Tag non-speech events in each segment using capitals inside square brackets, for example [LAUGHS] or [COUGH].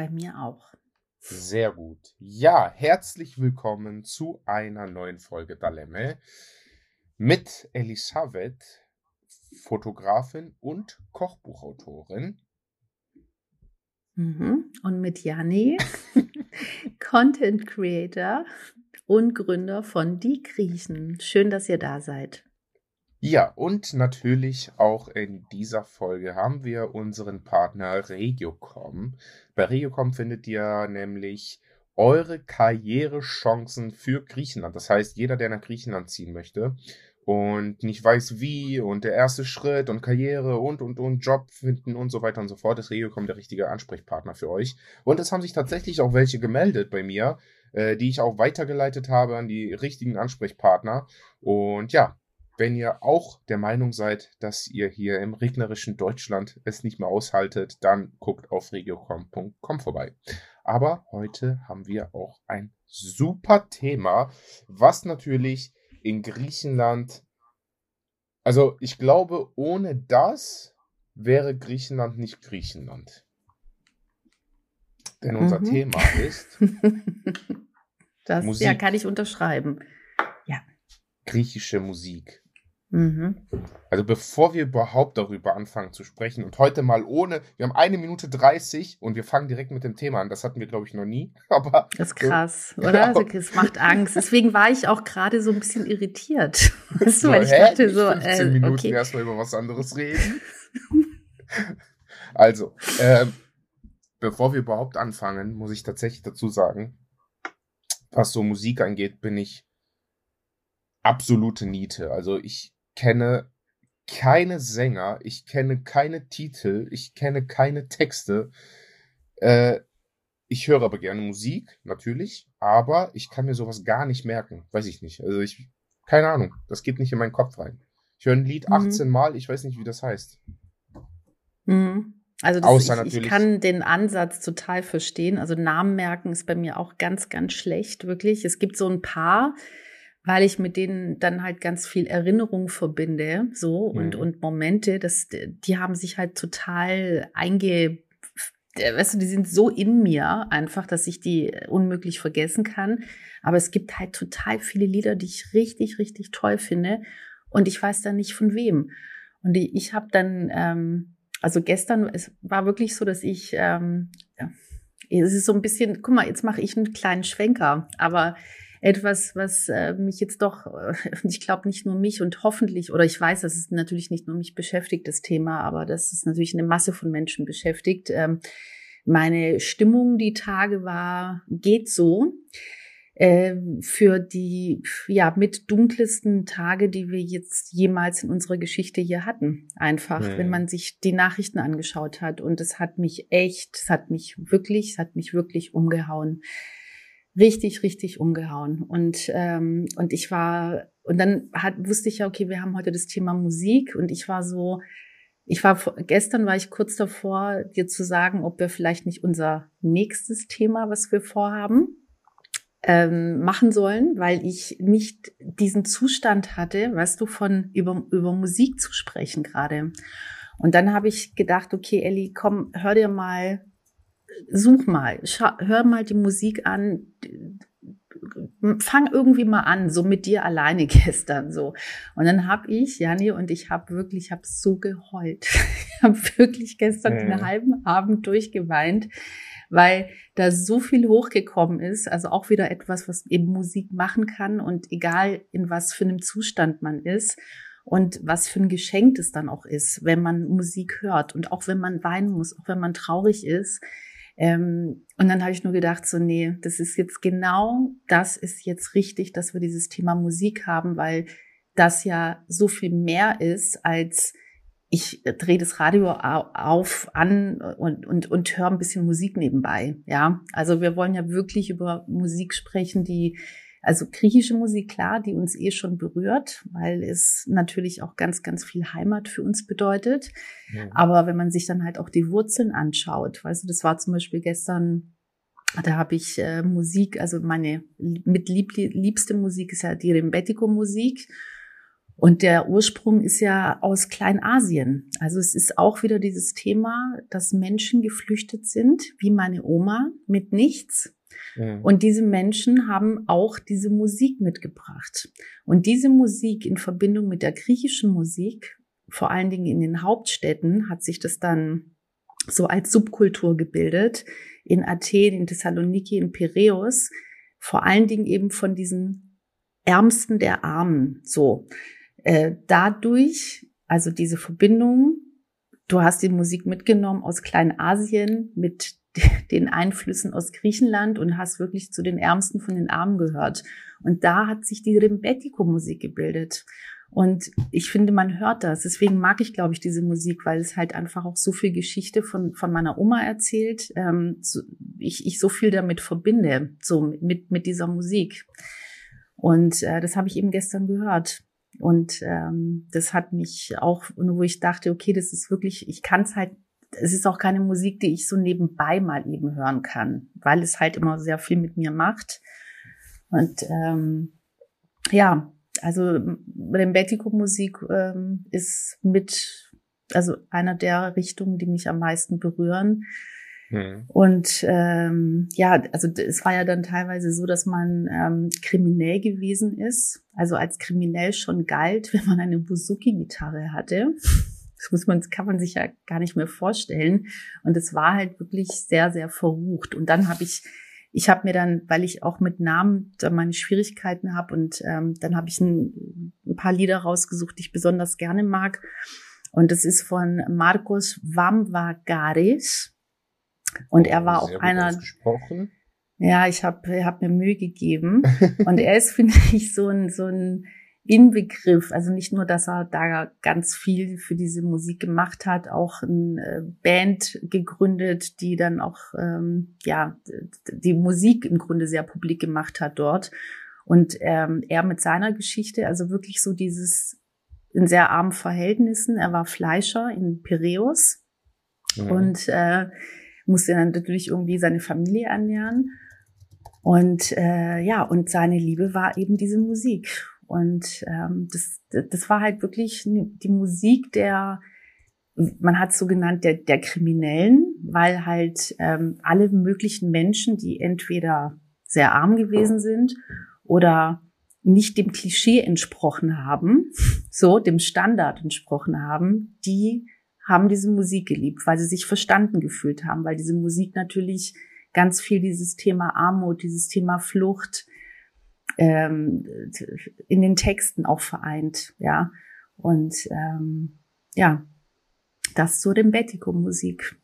Bei mir auch. Sehr gut. Ja, herzlich willkommen zu einer neuen Folge Dalemme mit Elisabeth, Fotografin und Kochbuchautorin. Mhm. Und mit Janni, [LAUGHS] Content Creator und Gründer von Die Griechen. Schön, dass ihr da seid. Ja, und natürlich auch in dieser Folge haben wir unseren Partner Regiocom. Bei Regiocom findet ihr nämlich eure Karrierechancen für Griechenland. Das heißt, jeder, der nach Griechenland ziehen möchte und nicht weiß wie und der erste Schritt und Karriere und und und Job finden und so weiter und so fort, ist Regiocom der richtige Ansprechpartner für euch. Und es haben sich tatsächlich auch welche gemeldet bei mir, äh, die ich auch weitergeleitet habe an die richtigen Ansprechpartner. Und ja, wenn ihr auch der Meinung seid, dass ihr hier im regnerischen Deutschland es nicht mehr aushaltet, dann guckt auf regiocom.com vorbei. Aber heute haben wir auch ein super Thema, was natürlich in Griechenland, also ich glaube, ohne das wäre Griechenland nicht Griechenland. Denn unser mhm. Thema ist. [LAUGHS] das Musik. Ja, kann ich unterschreiben. Ja. Griechische Musik. Mhm. Also bevor wir überhaupt darüber anfangen zu sprechen und heute mal ohne, wir haben eine Minute 30 und wir fangen direkt mit dem Thema an. Das hatten wir, glaube ich, noch nie. [LAUGHS] Aber das ist krass, so, oder? Also, es macht Angst. Deswegen war ich auch gerade so ein bisschen irritiert. [LAUGHS] Weißt du, weil ich dachte so, 15 äh, Minuten okay. erstmal über was anderes reden. [LAUGHS] also, äh, bevor wir überhaupt anfangen, muss ich tatsächlich dazu sagen, was so Musik angeht, bin ich absolute Niete. Also ich kenne keine Sänger, ich kenne keine Titel, ich kenne keine Texte. Äh, ich höre aber gerne Musik, natürlich, aber ich kann mir sowas gar nicht merken. Weiß ich nicht. Also ich, keine Ahnung, das geht nicht in meinen Kopf rein. Ich höre ein Lied mhm. 18 Mal, ich weiß nicht, wie das heißt. Mhm. Also das, ich, ich, kann den Ansatz total verstehen. Also Namen merken ist bei mir auch ganz, ganz schlecht, wirklich. Es gibt so ein paar, weil ich mit denen dann halt ganz viel Erinnerung verbinde, so und mhm. und Momente, das die haben sich halt total einge weißt du, die sind so in mir einfach, dass ich die unmöglich vergessen kann, aber es gibt halt total viele Lieder, die ich richtig richtig toll finde und ich weiß dann nicht von wem. Und die, ich habe dann ähm, also gestern es war wirklich so, dass ich ähm, ja, es ist so ein bisschen, guck mal, jetzt mache ich einen kleinen Schwenker, aber etwas, was äh, mich jetzt doch, äh, [LAUGHS] ich glaube nicht nur mich und hoffentlich, oder ich weiß, dass es natürlich nicht nur mich beschäftigt, das Thema, aber das ist natürlich eine Masse von Menschen beschäftigt. Ähm, meine Stimmung die Tage war, geht so äh, für die ja mit dunkelsten Tage, die wir jetzt jemals in unserer Geschichte hier hatten. Einfach, mhm. wenn man sich die Nachrichten angeschaut hat. Und es hat mich echt, es hat mich wirklich, es hat mich wirklich umgehauen richtig, richtig umgehauen. Und, ähm, und ich war, und dann hat, wusste ich ja, okay, wir haben heute das Thema Musik und ich war so, ich war gestern war ich kurz davor, dir zu sagen, ob wir vielleicht nicht unser nächstes Thema, was wir vorhaben, ähm, machen sollen, weil ich nicht diesen Zustand hatte, weißt du, von über, über Musik zu sprechen gerade. Und dann habe ich gedacht, okay, Elli, komm, hör dir mal such mal, hör mal die Musik an, fang irgendwie mal an, so mit dir alleine [LAUGHS] gestern so. Und dann habe ich, Janni und ich habe wirklich, ich habe so geheult. [LAUGHS] Ich habe wirklich gestern mhm. einen halben Abend durchgeweint, weil da so viel hochgekommen ist. Also auch wieder etwas, was eben Musik machen kann und egal in was für einem Zustand man ist und was für ein Geschenk es dann auch ist, wenn man Musik hört und auch wenn man weinen muss, auch wenn man traurig ist ähm, und dann habe ich nur gedacht, so, nee, das ist jetzt genau, das ist jetzt richtig, dass wir dieses Thema Musik haben, weil das ja so viel mehr ist als ich drehe das Radio auf an und, und, und höre ein bisschen Musik nebenbei. Ja, also wir wollen ja wirklich über Musik sprechen, die also griechische Musik, klar, die uns eh schon berührt, weil es natürlich auch ganz, ganz viel Heimat für uns bedeutet. Ja. Aber wenn man sich dann halt auch die Wurzeln anschaut, weißt du, das war zum Beispiel gestern, da habe ich äh, Musik, also meine mit lieb, liebste Musik ist ja die Rembetico-Musik. Und der Ursprung ist ja aus Kleinasien. Also es ist auch wieder dieses Thema, dass Menschen geflüchtet sind, wie meine Oma, mit nichts. Mhm. Und diese Menschen haben auch diese Musik mitgebracht. Und diese Musik in Verbindung mit der griechischen Musik, vor allen Dingen in den Hauptstädten, hat sich das dann so als Subkultur gebildet. In Athen, in Thessaloniki, in Piräus. Vor allen Dingen eben von diesen Ärmsten der Armen. So. Äh, dadurch, also diese Verbindung, du hast die Musik mitgenommen aus Kleinasien mit [LAUGHS] den Einflüssen aus Griechenland und hast wirklich zu den Ärmsten von den Armen gehört. Und da hat sich die Rimbetico-Musik gebildet. Und ich finde, man hört das. Deswegen mag ich, glaube ich, diese Musik, weil es halt einfach auch so viel Geschichte von, von meiner Oma erzählt. Ähm, so, ich, ich so viel damit verbinde, so mit, mit dieser Musik. Und äh, das habe ich eben gestern gehört. Und ähm, das hat mich auch, wo ich dachte, okay, das ist wirklich, ich kann es halt, es ist auch keine Musik, die ich so nebenbei mal eben hören kann, weil es halt immer sehr viel mit mir macht. Und ähm, ja, also Rembetico-Musik ähm, ist mit, also einer der Richtungen, die mich am meisten berühren. Mhm. Und ähm, ja, also es war ja dann teilweise so, dass man ähm, kriminell gewesen ist, also als kriminell schon galt, [LAUGHS] wenn man eine Buzuki-Gitarre hatte. Das muss man, kann man sich ja gar nicht mehr vorstellen. Und es war halt wirklich sehr, sehr verrucht. Und dann habe ich, ich habe mir dann, weil ich auch mit Namen meine Schwierigkeiten habe und ähm, dann habe ich ein, ein paar Lieder rausgesucht, die ich besonders gerne mag. Und das ist von Marcos Vamvagaris. Und er war auch einer. Ja, ich habe hab mir Mühe gegeben. [LAUGHS] und er ist, finde ich, so ein, so ein Inbegriff. Also nicht nur, dass er da ganz viel für diese Musik gemacht hat, auch eine äh, Band gegründet, die dann auch ähm, ja die Musik im Grunde sehr publik gemacht hat dort. Und ähm, er mit seiner Geschichte, also wirklich so dieses in sehr armen Verhältnissen. Er war Fleischer in Piräus mhm. und äh, musste dann natürlich irgendwie seine Familie ernähren. Und äh, ja, und seine Liebe war eben diese Musik. Und ähm, das, das war halt wirklich die Musik der, man hat es so genannt, der, der Kriminellen, weil halt ähm, alle möglichen Menschen, die entweder sehr arm gewesen sind oder nicht dem Klischee entsprochen haben, so dem Standard entsprochen haben, die haben diese Musik geliebt, weil sie sich verstanden gefühlt haben, weil diese Musik natürlich ganz viel dieses Thema Armut, dieses Thema Flucht ähm, in den Texten auch vereint, ja. Und ähm, ja, das zur Rembetico-Musik.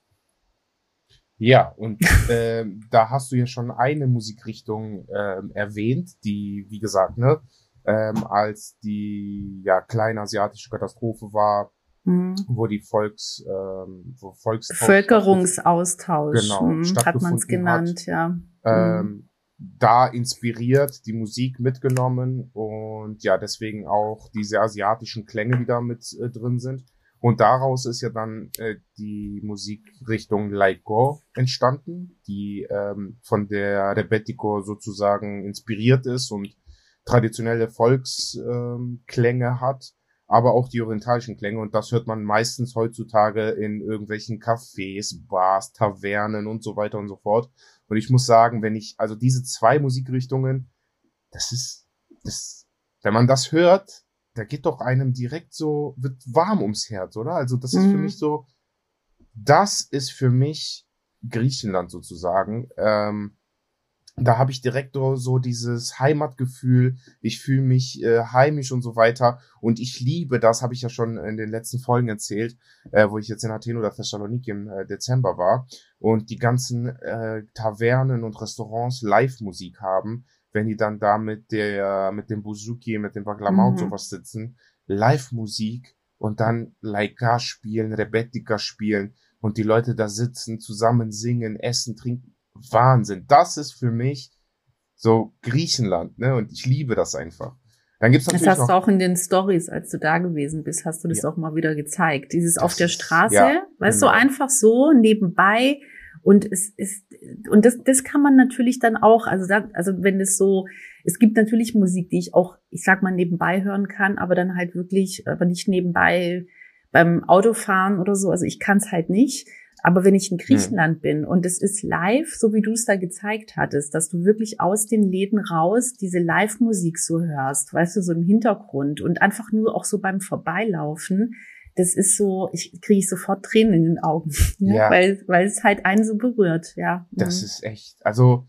Ja, und [LAUGHS] äh, da hast du ja schon eine Musikrichtung äh, erwähnt, die, wie gesagt, ne, ähm, als die ja kleine asiatische Katastrophe war, Mhm. wo die Volks, ähm, wo Volksaustausch Völkerungsaustausch, genau, mhm, hat man es genannt, hat, ja. Ähm, mhm. da inspiriert, die Musik mitgenommen und ja, deswegen auch diese asiatischen Klänge, die da mit äh, drin sind. Und daraus ist ja dann äh, die Musikrichtung Laiko entstanden, die ähm, von der Rebetiko sozusagen inspiriert ist und traditionelle Volksklänge ähm, hat aber auch die orientalischen Klänge und das hört man meistens heutzutage in irgendwelchen Cafés, Bars, Tavernen und so weiter und so fort. Und ich muss sagen, wenn ich, also diese zwei Musikrichtungen, das ist, das, wenn man das hört, da geht doch einem direkt so, wird warm ums Herz, oder? Also das ist für mhm. mich so, das ist für mich Griechenland sozusagen. Ähm, da habe ich direkt so dieses Heimatgefühl, ich fühle mich äh, heimisch und so weiter. Und ich liebe das, habe ich ja schon in den letzten Folgen erzählt, äh, wo ich jetzt in Athen oder Thessaloniki im äh, Dezember war und die ganzen äh, Tavernen und Restaurants Live-Musik haben, wenn die dann da mit der mit dem Buzuki, mit dem Baglamau mhm. und sowas sitzen, Live-Musik und dann Laika spielen, Rebetika spielen und die Leute da sitzen, zusammen singen, essen, trinken Wahnsinn. Das ist für mich so Griechenland, ne? Und ich liebe das einfach. Dann gibt's natürlich das hast du auch in den Stories, als du da gewesen bist, hast du das ja. auch mal wieder gezeigt. Dieses das auf der Straße, ist, ja, weißt genau. du, einfach so nebenbei. Und es ist, und das, das kann man natürlich dann auch, also, da, also wenn es so, es gibt natürlich Musik, die ich auch, ich sag mal, nebenbei hören kann, aber dann halt wirklich, aber nicht nebenbei beim Autofahren oder so. Also ich kann es halt nicht. Aber wenn ich in hm. Griechenland hm. bin und es ist live, so wie du es da gezeigt hattest, dass du wirklich aus den Läden raus diese Live-Musik so hörst, weißt du, so im Hintergrund und einfach nur auch so beim Vorbeilaufen, das ist so, ich kriege sofort Tränen in den Augen, ja, [LAUGHS] ja. weil weil es halt einen so berührt, ja. Das mhm. ist echt, also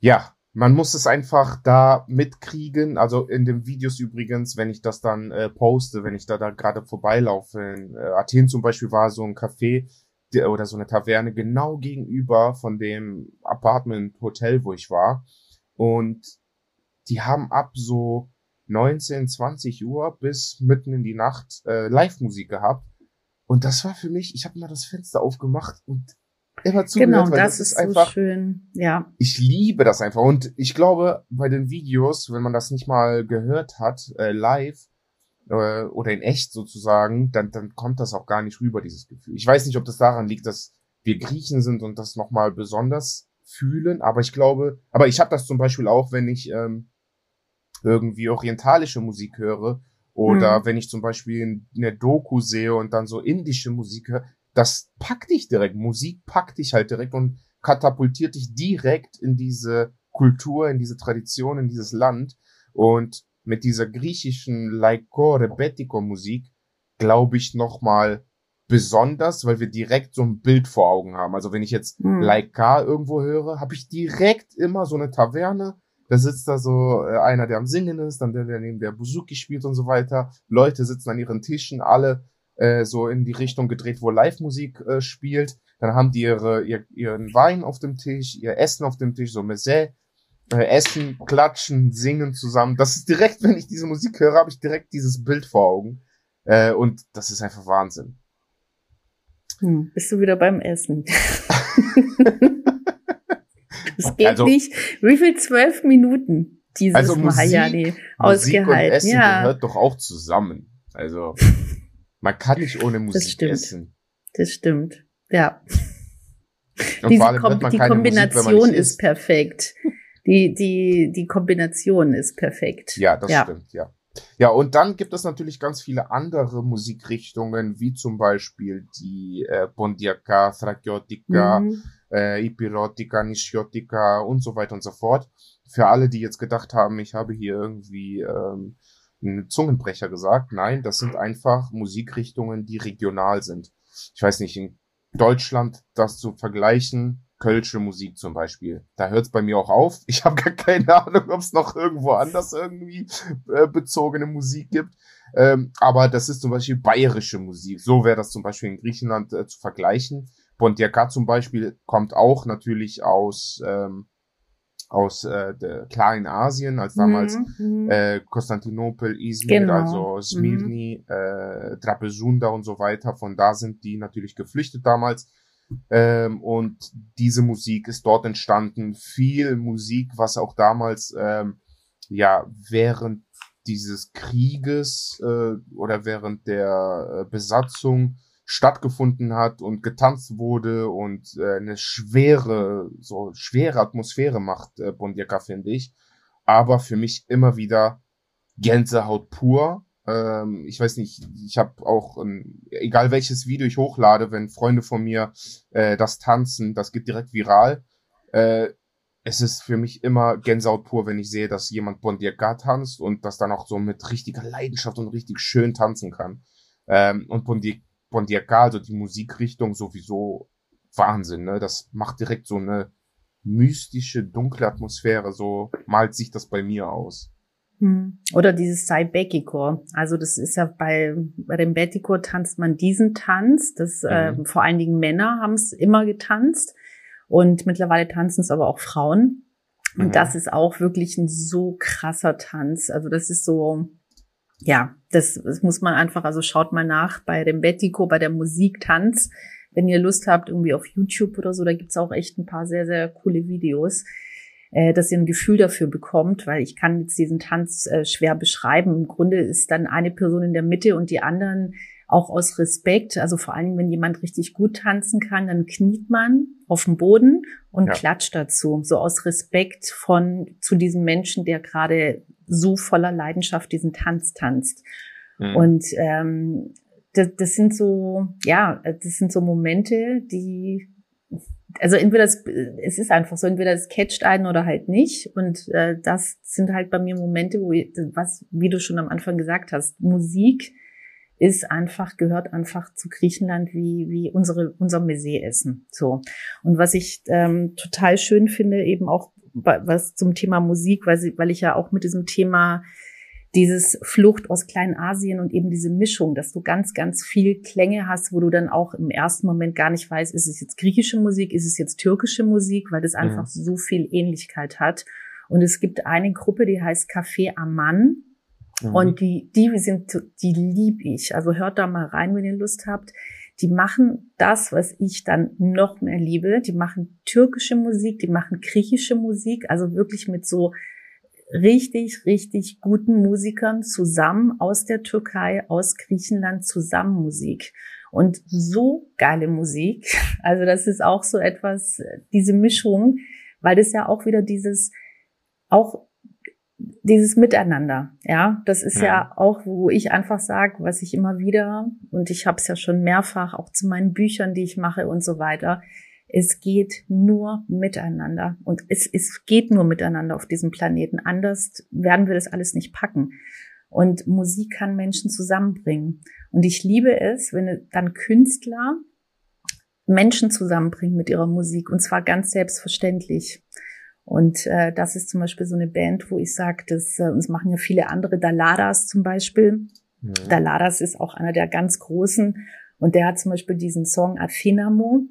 ja, man muss es einfach da mitkriegen. Also in den Videos übrigens, wenn ich das dann äh, poste, wenn ich da, da gerade vorbeilaufe. In äh, Athen zum Beispiel war so ein Café oder so eine Taverne genau gegenüber von dem Apartment Hotel, wo ich war. Und die haben ab so 19, 20 Uhr bis mitten in die Nacht äh, Live-Musik gehabt. Und das war für mich, ich habe mal das Fenster aufgemacht und immer zugehört, genau, weil das, das ist, einfach so schön. Ja. Ich liebe das einfach und ich glaube, bei den Videos, wenn man das nicht mal gehört hat, äh, live äh, oder in echt sozusagen, dann dann kommt das auch gar nicht rüber dieses Gefühl. Ich weiß nicht, ob das daran liegt, dass wir Griechen sind und das nochmal besonders fühlen, aber ich glaube, aber ich habe das zum Beispiel auch, wenn ich ähm, irgendwie orientalische Musik höre oder mhm. wenn ich zum Beispiel eine Doku sehe und dann so indische Musik höre, das packt dich direkt. Musik packt dich halt direkt und katapultiert dich direkt in diese Kultur, in diese Tradition, in dieses Land. Und mit dieser griechischen Laiko Rebetiko Musik glaube ich nochmal besonders, weil wir direkt so ein Bild vor Augen haben. Also wenn ich jetzt mhm. Laika irgendwo höre, habe ich direkt immer so eine Taverne. Da sitzt da so äh, einer, der am Singen ist, dann der, der neben der Buzuki spielt und so weiter. Leute sitzen an ihren Tischen, alle äh, so in die Richtung gedreht, wo Live-Musik äh, spielt. Dann haben die ihre, ihr, ihren Wein auf dem Tisch, ihr Essen auf dem Tisch, so Messe, Essen, Klatschen, Singen zusammen. Das ist direkt, [LAUGHS] wenn ich diese Musik höre, habe ich direkt dieses Bild vor Augen. Äh, und das ist einfach Wahnsinn. Hm, bist du wieder beim Essen? [LAUGHS] Es geht also, nicht. Wie viel zwölf Minuten dieses also Mahayani ausgehalten? Musik und Essen ja. gehört doch auch zusammen. Also [LAUGHS] man kann nicht ohne Musik das stimmt. essen. Das stimmt. Ja. Und Diese Kom die Kombination Musik, ist perfekt. Die, die, die Kombination ist perfekt. Ja, das ja. stimmt, ja. Ja, und dann gibt es natürlich ganz viele andere Musikrichtungen, wie zum Beispiel die äh, Pondiaka, Thrakiotika, mhm. äh, Ipirotika, Nishiotika und so weiter und so fort. Für alle, die jetzt gedacht haben, ich habe hier irgendwie ähm, einen Zungenbrecher gesagt. Nein, das sind einfach Musikrichtungen, die regional sind. Ich weiß nicht, in Deutschland das zu vergleichen, Kölsche Musik zum Beispiel. Da hört es bei mir auch auf. [LAUGHS] Ich habe gar keine Ahnung, ob es noch irgendwo anders irgendwie äh, bezogene Musik gibt. Ähm, aber das ist zum Beispiel bayerische Musik. So wäre das zum Beispiel in Griechenland äh, zu vergleichen. Pontiaca zum Beispiel kommt auch natürlich aus ähm, aus äh, der kleinen Asien, als damals mhm, mhm. äh, Konstantinopel, Izmir, genau. also Smirni, mhm. äh, Trapezunda und so weiter. Von da sind die natürlich geflüchtet damals. Ähm, und diese Musik ist dort entstanden. Viel Musik, was auch damals ähm, ja während dieses Krieges äh, oder während der äh, Besatzung stattgefunden hat und getanzt wurde und äh, eine schwere, so schwere Atmosphäre macht äh, Bondiaka, finde ich. Aber für mich immer wieder Gänsehaut pur. Ähm, ich weiß nicht, ich habe auch, ähm, egal welches Video ich hochlade, wenn Freunde von mir äh, das tanzen, das geht direkt viral. Äh, es ist für mich immer Gänsehaut pur, wenn ich sehe, dass jemand Bondiaka tanzt und das dann auch so mit richtiger Leidenschaft und richtig schön tanzen kann. Ähm, und Pondiacal, also die Musikrichtung sowieso Wahnsinn, ne? Das macht direkt so eine mystische, dunkle Atmosphäre, so malt sich das bei mir aus. Hm. Oder dieses Saibekiko. Also das ist ja bei, bei dem Betiko tanzt man diesen Tanz. Das mhm. äh, vor allen Dingen Männer haben es immer getanzt und mittlerweile tanzen es aber auch Frauen. Und mhm. das ist auch wirklich ein so krasser Tanz. Also das ist so, ja, das, das muss man einfach, also schaut mal nach bei dem Bettico, bei der Musik, Tanz. Wenn ihr Lust habt, irgendwie auf YouTube oder so, da gibt's auch echt ein paar sehr, sehr coole Videos, äh, dass ihr ein Gefühl dafür bekommt, weil ich kann jetzt diesen Tanz äh, schwer beschreiben. Im Grunde ist dann eine Person in der Mitte und die anderen auch aus Respekt. Also vor allem, wenn jemand richtig gut tanzen kann, dann kniet man auf dem Boden und ja. klatscht dazu. So aus Respekt von zu diesem Menschen, der gerade so voller Leidenschaft diesen Tanz tanzt. Mhm. Und ähm, das, das sind so, ja, das sind so Momente, die also entweder das, es ist einfach so, entweder es catcht einen oder halt nicht. Und äh, das sind halt bei mir Momente, wo ich, was, wie du schon am Anfang gesagt hast, Musik ist einfach, gehört einfach zu Griechenland wie, wie unsere, unser Messé-Essen. So. Und was ich ähm, total schön finde, eben auch was zum Thema Musik, weil, sie, weil ich ja auch mit diesem Thema dieses Flucht aus Kleinasien und eben diese Mischung, dass du ganz, ganz viel Klänge hast, wo du dann auch im ersten Moment gar nicht weißt, ist es jetzt griechische Musik, ist es jetzt türkische Musik, weil das einfach mhm. so viel Ähnlichkeit hat. Und es gibt eine Gruppe, die heißt Café Aman. Mhm. Und die, die sind, die lieb ich. Also hört da mal rein, wenn ihr Lust habt. Die machen das, was ich dann noch mehr liebe. Die machen türkische Musik, die machen griechische Musik, also wirklich mit so richtig, richtig guten Musikern zusammen aus der Türkei, aus Griechenland zusammen Musik. Und so geile Musik. [LAUGHS] Also das ist auch so etwas, diese Mischung, weil das ja auch wieder dieses, auch dieses Miteinander, ja, das ist ja, ja auch, wo ich einfach sage, was ich immer wieder, und ich habe es ja schon mehrfach auch zu meinen Büchern, die ich mache und so weiter, es geht nur miteinander. Und es, es geht nur miteinander auf diesem Planeten. Anders werden wir das alles nicht packen. Und Musik kann Menschen zusammenbringen. Und ich liebe es, wenn dann Künstler Menschen zusammenbringen mit ihrer Musik. Und zwar ganz selbstverständlich. Und äh, das ist zum Beispiel so eine Band, wo ich sage, das, äh, uns machen ja viele andere, Daladas zum Beispiel. Ja. Daladas ist auch einer der ganz großen. Und der hat zum Beispiel diesen Song Athenamo.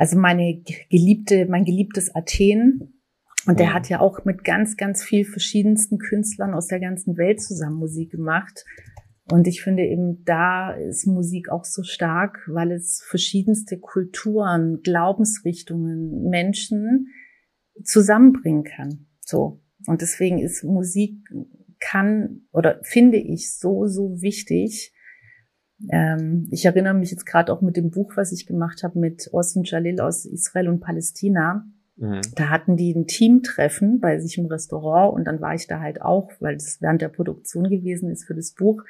Also meine geliebte, mein geliebtes Athen. Und der ja. hat ja auch mit ganz, ganz viel verschiedensten Künstlern aus der ganzen Welt zusammen Musik gemacht. Und ich finde eben, da ist Musik auch so stark, weil es verschiedenste Kulturen, Glaubensrichtungen, Menschen zusammenbringen kann. So. Und deswegen ist Musik kann oder finde ich so, so wichtig, ähm, ich erinnere mich jetzt gerade auch mit dem Buch, was ich gemacht habe mit Osman Jalil aus Israel und Palästina. Mhm. Da hatten die ein Teamtreffen bei sich im Restaurant und dann war ich da halt auch, weil das während der Produktion gewesen ist für das Buch.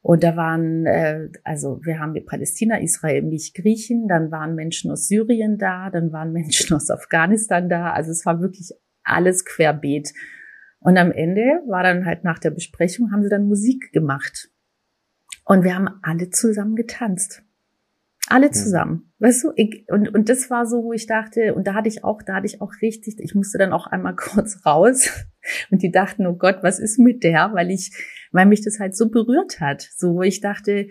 Und da waren, äh, also wir haben Palästina, Israel, mich Griechen, dann waren Menschen aus Syrien da, dann waren [LAUGHS] Menschen aus Afghanistan da. Also es war wirklich alles querbeet. Und am Ende war dann halt nach der Besprechung, haben sie dann Musik gemacht. Und wir haben alle zusammen getanzt. Alle zusammen. Weißt du, ich, und, und das war so, wo ich dachte, und da hatte ich auch, da hatte ich auch richtig, ich musste dann auch einmal [LAUGHS] kurz raus. Und die dachten, oh Gott, was ist mit der? Weil ich, weil mich das halt so berührt hat. So, wo ich dachte,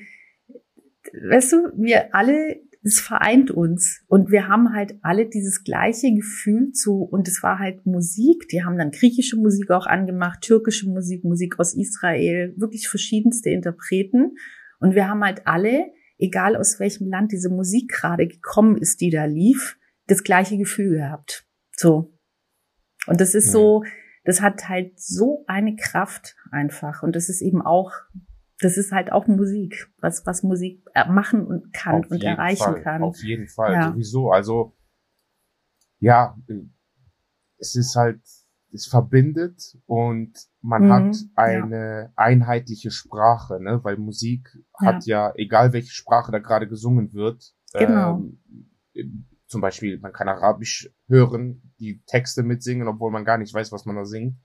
weißt du, wir alle es vereint uns. Und wir haben halt alle dieses gleiche Gefühl zu und es war halt Musik, die haben dann griechische Musik auch angemacht, türkische Musik, Musik aus Israel, wirklich verschiedenste Interpreten. Und wir haben halt alle, egal aus welchem Land diese Musik gerade gekommen ist, die da lief, das gleiche Gefühl gehabt. So. Und das ist so, das hat halt so eine Kraft einfach. Und das ist eben auch das ist halt auch Musik, was, was Musik äh, machen und kann Auf und erreichen Fall. kann. Auf jeden Fall, ja. sowieso. Also, ja, es ist halt, es verbindet und man mhm, hat eine ja. einheitliche Sprache, ne? Weil Musik ja. hat ja, egal welche Sprache da gerade gesungen wird, genau. ähm, zum Beispiel, man kann Arabisch hören, die Texte mitsingen, obwohl man gar nicht weiß, was man da singt.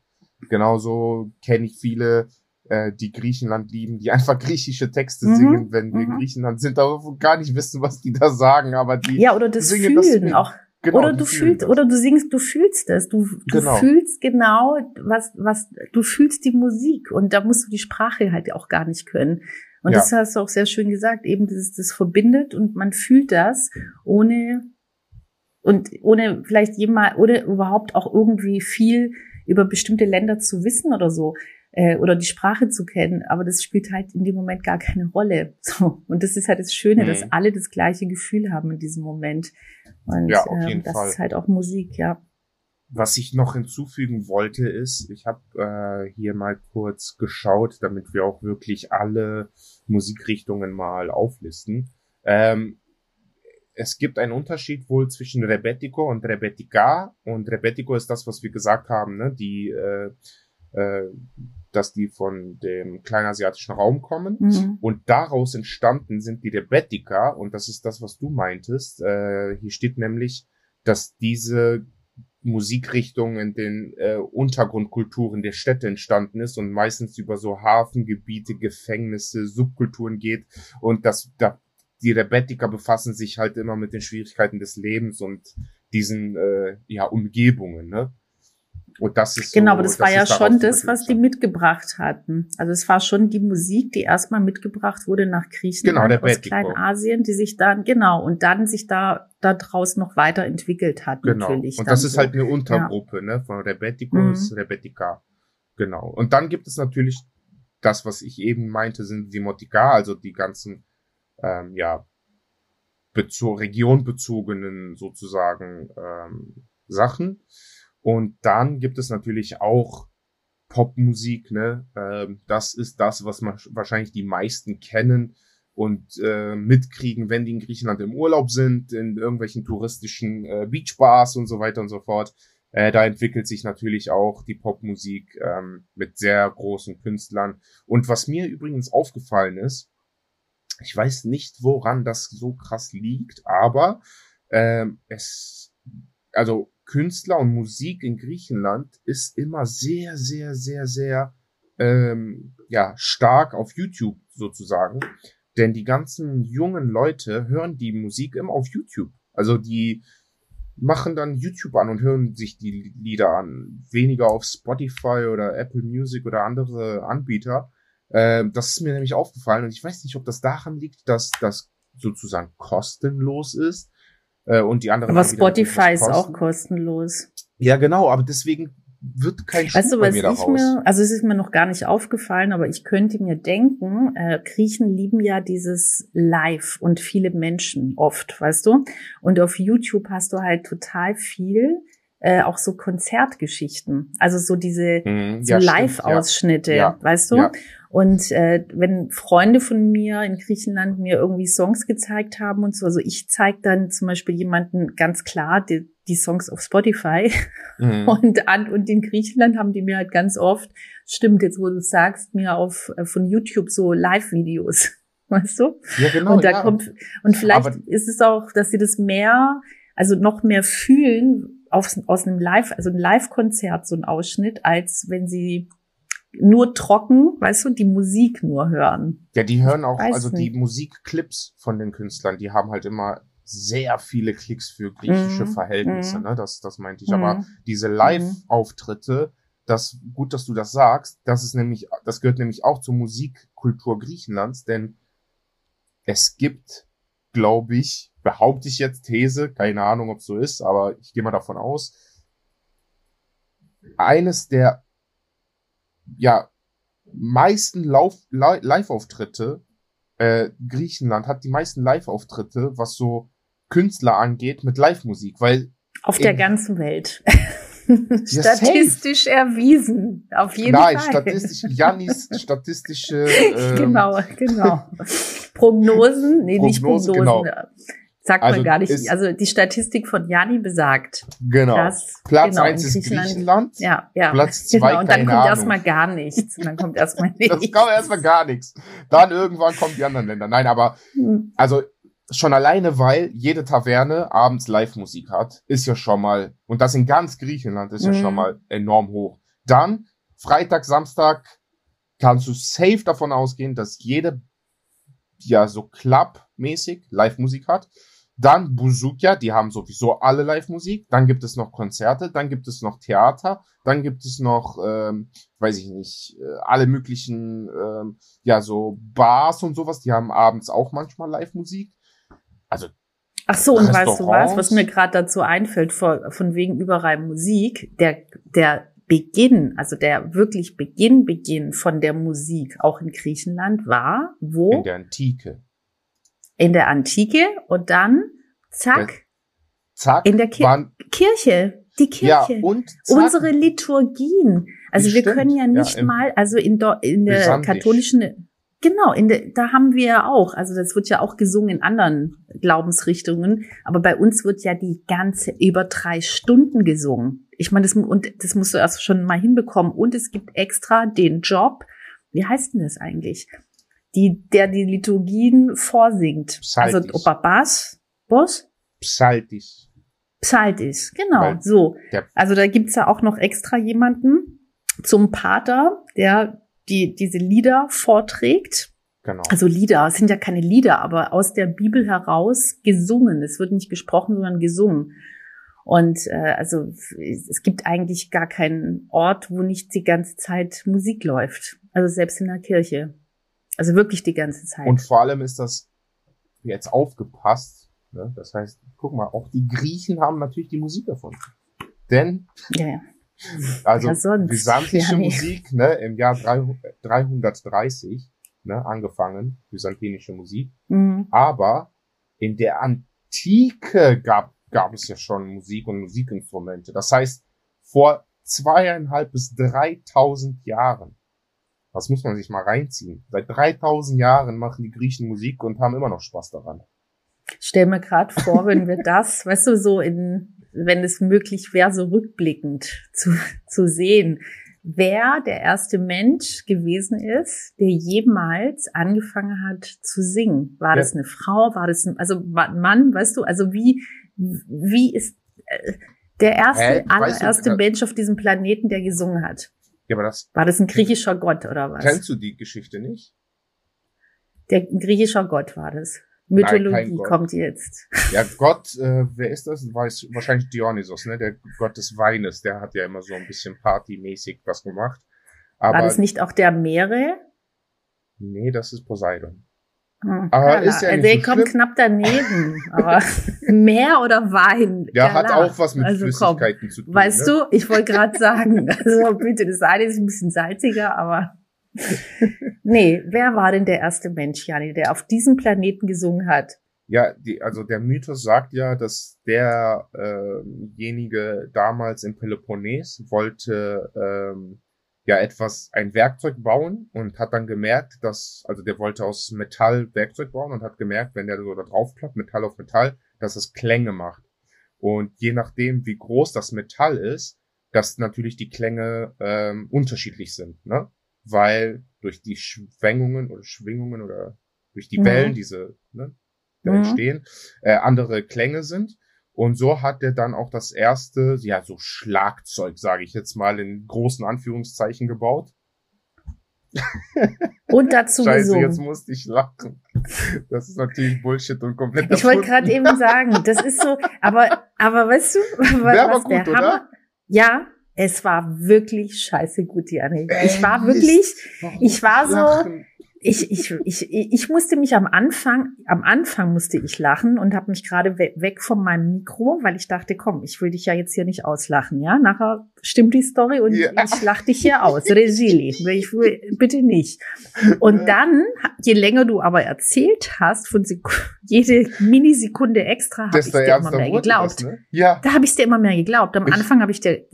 Genauso kenne ich viele äh, die Griechenland lieben, die [LAUGHS] einfach griechische Texte mhm. singen, wenn wir in mhm. Griechenland sind, aber gar nicht wissen, was die da sagen, aber die ja oder das singen fühlen das auch. Genau, oder du fühlst, das. oder du singst, du fühlst es, du, du genau. fühlst genau, was, was, du fühlst die Musik und da musst du die Sprache halt auch gar nicht können. Und ja. das hast du auch sehr schön gesagt, eben das, das verbindet und man fühlt das ohne, und ohne vielleicht jemand, oder überhaupt auch irgendwie viel über bestimmte Länder zu wissen oder so äh, oder die Sprache zu kennen, aber das spielt halt in dem Moment gar keine Rolle. [LAUGHS] So und das ist halt das Schöne, mhm. dass alle das gleiche Gefühl haben in diesem Moment. Und ja, auf ähm, jeden ähm, das Fall. ist halt auch Musik, ja. was ich noch hinzufügen wollte, ist, ich habe äh, hier mal kurz geschaut, damit wir auch wirklich alle Musikrichtungen mal auflisten. Ähm, es gibt einen Unterschied wohl zwischen Rebetiko und Rebetica. Und Rebetiko ist das, was wir gesagt haben, ne? die, äh, äh, dass die von dem kleinasiatischen Raum kommen. Mhm. Und daraus entstanden sind die Rebetica. Und das ist das, was du meintest. Äh, hier steht nämlich, dass diese Musikrichtung in den äh, Untergrundkulturen der Städte entstanden ist und meistens über so Hafengebiete, Gefängnisse, Subkulturen geht und das da die Rebettiker befassen sich halt immer mit den Schwierigkeiten des Lebens und diesen äh, ja Umgebungen, ne? Und das ist genau, so, aber das, das war ja schon das, was die mitgebracht hatten. Also es war schon die Musik, die erstmal mitgebracht wurde nach Griechenland genau, aus Kleinasien, die sich dann genau und dann sich da daraus noch weiterentwickelt hat genau. natürlich. Und das ist so. halt eine Untergruppe, ja. ne, von Rebetticus, mhm. Rebetica. Genau. Und dann gibt es natürlich das, was ich eben meinte, sind die Motika, also die ganzen ähm, ja zur Region bezogenen sozusagen ähm, Sachen. Und dann gibt es natürlich auch Popmusik, ne? Ähm, das ist das, was man wahrscheinlich die meisten kennen und äh, mitkriegen, wenn die in Griechenland im Urlaub sind, in irgendwelchen touristischen äh, Beachbars und so weiter und so fort. Äh, da entwickelt sich natürlich auch die Popmusik ähm, mit sehr großen Künstlern. Und was mir übrigens aufgefallen ist, ich weiß nicht, woran das so krass liegt, aber ähm, es, also Künstler und Musik in Griechenland ist immer sehr, sehr, sehr, sehr ähm, ja stark auf YouTube sozusagen, denn die ganzen jungen Leute hören die Musik immer auf YouTube. Also die machen dann YouTube an und hören sich die Lieder an, weniger auf Spotify oder Apple Music oder andere Anbieter. Ähm, das ist mir nämlich aufgefallen und ich weiß nicht, ob das daran liegt, dass das sozusagen kostenlos ist äh, und die anderen. Aber Spotify ist auch kostenlos. Ja, genau, aber deswegen wird kein Schub weißt du, was ich mir, also es ist mir noch gar nicht aufgefallen, aber ich könnte mir denken, äh, Griechen lieben ja dieses Live und viele Menschen oft, weißt du? Und auf YouTube hast du halt total viel, äh, auch so Konzertgeschichten, also so diese mhm, so ja, Live-Ausschnitte, ja. weißt du? Ja. Und äh, wenn Freunde von mir in Griechenland mir irgendwie Songs gezeigt haben und so, also ich zeige dann zum Beispiel jemanden ganz klar die, die Songs auf Spotify mhm. [LAUGHS] und an und in Griechenland haben die mir halt ganz oft, stimmt jetzt, wo du sagst, mir auf äh, von YouTube so Live-Videos, [LAUGHS] weißt du? Ja, genau. Und da ja. kommt und vielleicht Aber ist es auch, dass sie das mehr, also noch mehr fühlen auf, aus einem Live, also ein Live-Konzert so ein Ausschnitt, als wenn sie nur trocken, weißt du, die Musik nur hören. Ja, die hören auch, also nicht. die Musikclips von den Künstlern, die haben halt immer sehr viele Klicks für griechische mm, Verhältnisse, mm. ne? Das, das meinte ich. Mm. Aber diese Live-Auftritte, das, gut, dass du das sagst, das ist nämlich, das gehört nämlich auch zur Musikkultur Griechenlands, denn es gibt, glaube ich, behaupte ich jetzt These, keine Ahnung, ob es so ist, aber ich gehe mal davon aus, eines der ja, meisten Live-Auftritte, äh, Griechenland hat die meisten Live-Auftritte, was so Künstler angeht, mit Live-Musik, weil. Auf der ganzen Welt. [LAUGHS] statistisch ja, erwiesen, auf jeden Nein, Fall. Nein, statistisch, Janis statistische. [LAUGHS] Ähm, genau, genau. Prognosen, nee, Prognose, nicht Prognosen. Genau. Sagt also man gar nicht. Also die Statistik von Jani besagt. Genau. Dass, Platz genau, eins ist Griechenland. Ja, ja. Platz zwei genau. Und dann kommt erstmal gar nichts. Und dann kommt erstmal [LAUGHS] nichts. das kommt erstmal gar nichts. Dann irgendwann kommen die anderen Länder. Nein, aber hm. also schon alleine, weil jede Taverne abends Live-Musik hat, ist ja schon mal, und das in ganz Griechenland ist ja schon hm. mal enorm hoch. Dann, Freitag, Samstag, kannst du safe davon ausgehen, dass jede, ja, so Club-mäßig Live-Musik hat. Dann Buzukia, die haben sowieso alle Live-Musik. Dann gibt es noch Konzerte, dann gibt es noch Theater, dann gibt es noch, ähm, weiß ich nicht, äh, alle möglichen, ähm, ja, so Bars und sowas. Die haben abends auch manchmal Live-Musik. Also Ach so, und weißt du was, was mir gerade dazu einfällt, von, von wegen überall Musik, der, der Beginn, also der wirklich Beginn, Beginn von der Musik auch in Griechenland war, wo? In der Antike in der Antike und dann zack, zack in der Ki waren, Kirche. Die Kirche. Ja, und zack. unsere Liturgien. Also wir können ja nicht ja, mal, also in, in der katholischen, genau, in der, da haben wir ja auch, also das wird ja auch gesungen in anderen Glaubensrichtungen, aber bei uns wird ja die ganze über drei Stunden gesungen. Ich meine, das, und das musst du erst schon mal hinbekommen. Und es gibt extra den Job, wie heißt denn das eigentlich? Die, der die Liturgien vorsingt. Also Psaltis. Also Opa Bas, Boss? Psaltis. Psaltis, genau, Weil so. Also da gibt's ja auch noch extra jemanden zum Pater, der die, diese Lieder vorträgt. Genau. Also Lieder, es sind ja keine Lieder, aber aus der Bibel heraus gesungen. Es wird nicht gesprochen, sondern gesungen. Und äh, also es gibt eigentlich gar keinen Ort, wo nicht die ganze Zeit Musik läuft. Also selbst in der Kirche. Also wirklich die ganze Zeit. Und vor allem ist das jetzt aufgepasst. Ne? Das heißt, guck mal, auch die Griechen haben natürlich die Musik erfunden. Denn ja, ja. also byzantinische ja, nee. Musik ne, im Jahr 330 ne, angefangen, byzantinische Musik. Mhm. Aber in der Antike gab, gab es ja schon Musik und Musikinstrumente. Das heißt, vor zweieinhalb bis dreitausend Jahren das muss man sich mal reinziehen. Seit 3000 Jahren machen die Griechen Musik und haben immer noch Spaß daran. stell mir gerade vor, wenn wir das, [LAUGHS] weißt du, so in, wenn es möglich wäre, so rückblickend zu, zu sehen, wer der erste Mensch gewesen ist, der jemals angefangen hat zu singen. War ja. das eine Frau? War das ein, also ein Mann? Weißt du, also wie, wie ist äh, der erste, äh, allererste du, Mensch auf diesem Planeten, der gesungen hat? Ja, aber das. War das ein griechischer Gott oder was? Kennst du die Geschichte nicht? Der ein griechischer Gott war das. Mythologie Nein, kommt jetzt. Ja, [LAUGHS] Gott, äh, wer ist das? Weiß wahrscheinlich Dionysos, ne? Der Gott des Weines. Der hat ja immer so ein bisschen partymäßig was gemacht. Aber war das nicht auch der Meere? Nee, das ist Poseidon. Hm, aber ist ja also er kommt knapp daneben. Aber [LAUGHS] mehr oder Wein? Ja, ja hat auch was mit also Flüssigkeiten komm, zu tun. Weißt ne? du, ich wollte gerade sagen, [LAUGHS] also bitte, das eine ist ein bisschen salziger, aber [LAUGHS] nee, wer war denn der erste Mensch, Jani, der auf diesem Planeten gesungen hat? Ja, die, also der Mythos sagt ja, dass derjenige äh damals im Peloponnes wollte ähm, ja etwas, ein Werkzeug bauen und hat dann gemerkt, dass, also der wollte aus Metall Werkzeug bauen und hat gemerkt, wenn der so da drauf klappt, Metall auf Metall, dass es Klänge macht. Und je nachdem, wie groß das Metall ist, dass natürlich die Klänge ähm, unterschiedlich sind, ne? Weil durch die Schwingungen oder Schwingungen oder durch die mhm. Wellen, diese, ne, die mhm. entstehen, äh, andere Klänge sind. Und so hat er dann auch das erste, ja, so Schlagzeug, sage ich jetzt mal, in großen Anführungszeichen gebaut. [LAUGHS] Und dazu Scheiße, gesungen. jetzt musste ich lachen. Das ist natürlich Bullshit und komplett. Ich wollte gerade eben sagen, das ist so, aber, aber weißt du, [LAUGHS] was, was gut, der oder? Hammer? Ja, es war wirklich scheiße gut, Janik. Ich war wirklich, ich war so, ich, ich, ich, ich musste mich am Anfang, am Anfang musste ich lachen und habe mich gerade we weg von meinem Mikro, weil ich dachte, komm, ich will dich ja jetzt hier nicht auslachen, ja? Nachher stimmt die Story und ja. ich lach dich hier aus. Regili, ich will, bitte nicht. Und dann, je länger du aber erzählt hast, von Sek jede Minisekunde extra, habe ich dir immer mehr geglaubt. Das, ne? Ja. Da habe ich dir immer mehr geglaubt. Am ich Anfang habe ich dir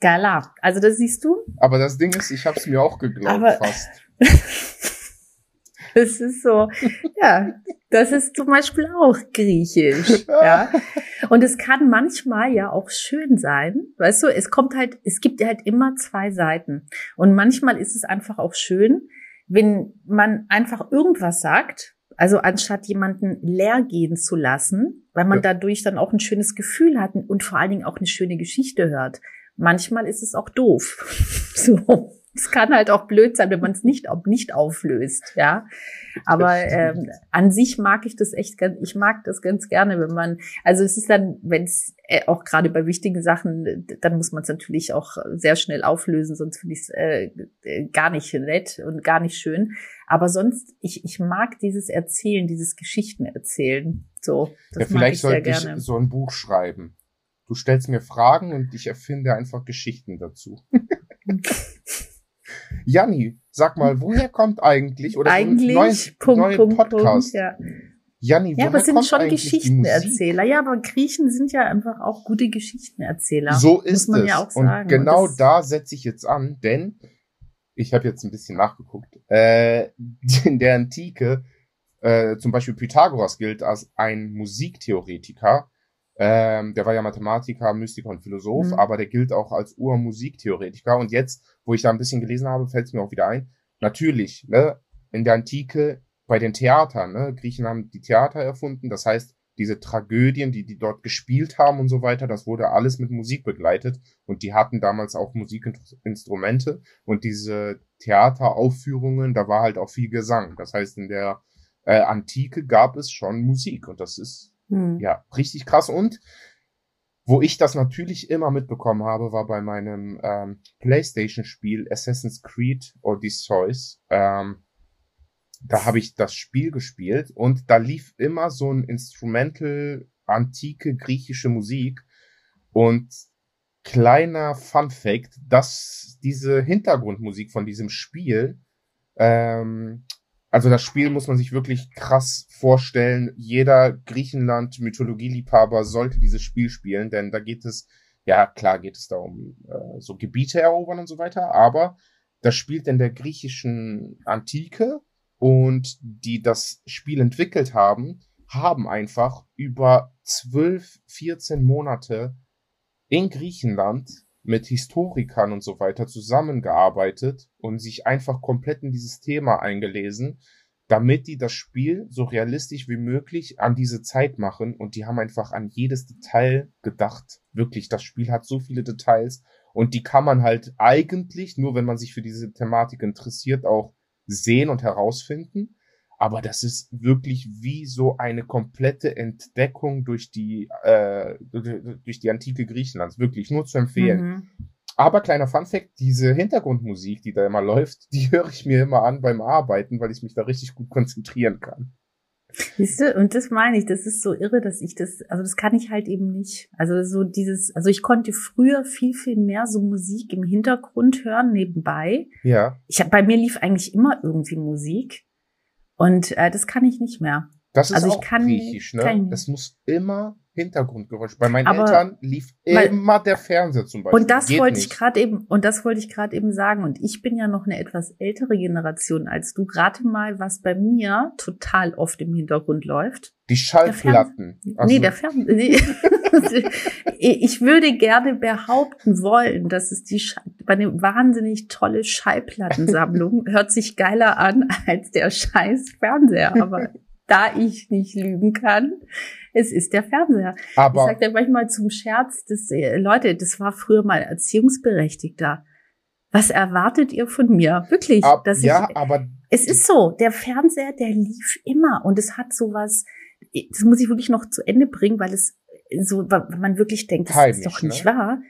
gala. Also das siehst du. Aber das Ding ist, ich habe es mir auch geglaubt aber, fast. [LAUGHS] Das ist so, ja, das ist zum Beispiel auch griechisch, ja. Und es kann manchmal ja auch schön sein, weißt du, es kommt halt, es gibt halt immer zwei Seiten. Und manchmal ist es einfach auch schön, wenn man einfach irgendwas sagt, also anstatt jemanden leer gehen zu lassen, weil man dadurch dann auch ein schönes Gefühl hat und vor allen Dingen auch eine schöne Geschichte hört. Manchmal ist es auch doof. [LAUGHS] so. Es kann halt auch blöd sein, wenn man es nicht, nicht auflöst, ja. Aber ähm, an sich mag ich das echt ganz, ich mag das ganz gerne, wenn man, also es ist dann, wenn es äh, auch gerade bei wichtigen Sachen, dann muss man es natürlich auch sehr schnell auflösen, sonst finde ich es äh, gar nicht nett und gar nicht schön. Aber sonst, ich, ich mag dieses Erzählen, dieses Geschichten erzählen. So, das ja, vielleicht sollte ich so ein Buch schreiben. Du stellst mir Fragen und ich erfinde einfach Geschichten dazu. [LAUGHS] Janni, sag mal, woher kommt eigentlich oder eigentlich neues, Punkt, Punkt, Podcast? Punkt, ja. Janni, ja, aber es sind schon Geschichtenerzähler. Ja, aber Griechen sind ja einfach auch gute Geschichtenerzähler. So ist es. Ja Und genau Und da setze ich jetzt an, denn ich habe jetzt ein bisschen nachgeguckt. Äh, [LAUGHS] in der Antike, äh, zum Beispiel Pythagoras gilt als ein Musiktheoretiker. Ähm, der war ja Mathematiker, Mystiker und Philosoph, mhm. aber der gilt auch als Urmusiktheoretiker. Und jetzt, wo ich da ein bisschen gelesen habe, fällt es mir auch wieder ein. Natürlich, ne, in der Antike bei den Theatern, ne? Griechen haben die Theater erfunden, das heißt, diese Tragödien, die die dort gespielt haben und so weiter, das wurde alles mit Musik begleitet und die hatten damals auch Musikinstrumente und diese Theateraufführungen, da war halt auch viel Gesang. Das heißt, in der äh, Antike gab es schon Musik und das ist hm. ja richtig krass und wo ich das natürlich immer mitbekommen habe, war bei meinem ähm, PlayStation-Spiel Assassin's Creed Odysseus. Ähm, da habe ich das Spiel gespielt und da lief immer so ein Instrumental, antike griechische Musik und kleiner Fun Fact, dass diese Hintergrundmusik von diesem Spiel, ähm, also das Spiel muss man sich wirklich krass vorstellen. Jeder Griechenland-Mythologieliebhaber sollte dieses Spiel spielen, denn da geht es, ja klar geht es da um äh, so Gebiete erobern und so weiter, aber das spielt in der griechischen Antike und die das Spiel entwickelt haben, haben einfach über 12, 14 Monate in Griechenland mit Historikern und so weiter zusammengearbeitet und sich einfach komplett in dieses Thema eingelesen, damit die das Spiel so realistisch wie möglich an diese Zeit machen und die haben einfach an jedes Detail gedacht. Wirklich, das Spiel hat so viele Details und die kann man halt eigentlich, nur wenn man sich für diese Thematik interessiert, auch sehen und herausfinden. Aber das ist wirklich wie so eine komplette Entdeckung durch die, äh, durch die antike Griechenlands. Wirklich nur zu empfehlen. Mhm. Aber kleiner Funfact, diese Hintergrundmusik, die da immer läuft, die [LAUGHS] höre ich mir immer an beim Arbeiten, weil ich mich da richtig gut konzentrieren kann. Siehst du, und das meine ich, das ist so irre, dass ich das, also das kann ich halt eben nicht. Also so dieses, also ich konnte früher viel, viel mehr so Musik im Hintergrund hören, nebenbei. Ja. Ich hab, bei mir lief eigentlich immer irgendwie Musik. Und äh, das kann ich nicht mehr. Das ist also auch griechisch, ne? Das muss immer Hintergrundgeräusch. Bei meinen aber, Eltern lief immer der Fernseher zum Beispiel. Und das Geht wollte nicht. ich gerade eben, und das wollte ich gerade eben sagen. Und ich bin ja noch eine etwas ältere Generation als du. Rate mal, was bei mir total oft im Hintergrund läuft. Die Schallplatten. Der also nee, der Fernseher. Nee. [LAUGHS] ich würde gerne behaupten wollen, dass es die bei eine wahnsinnig tolle Schallplattensammlung hört sich geiler an als der scheiß Fernseher. Aber da ich nicht lügen kann, es ist der Fernseher. Aber ich sage ja manchmal zum Scherz, dass, äh, Leute, das war früher mal Erziehungsberechtigter. Was erwartet ihr von mir? Wirklich, Ab, dass ja, ich, aber es ist so, der Fernseher, der lief immer und es hat sowas, das muss ich wirklich noch zu Ende bringen, weil es so, weil man wirklich denkt, das Heimisch, ist doch nicht ne? wahr.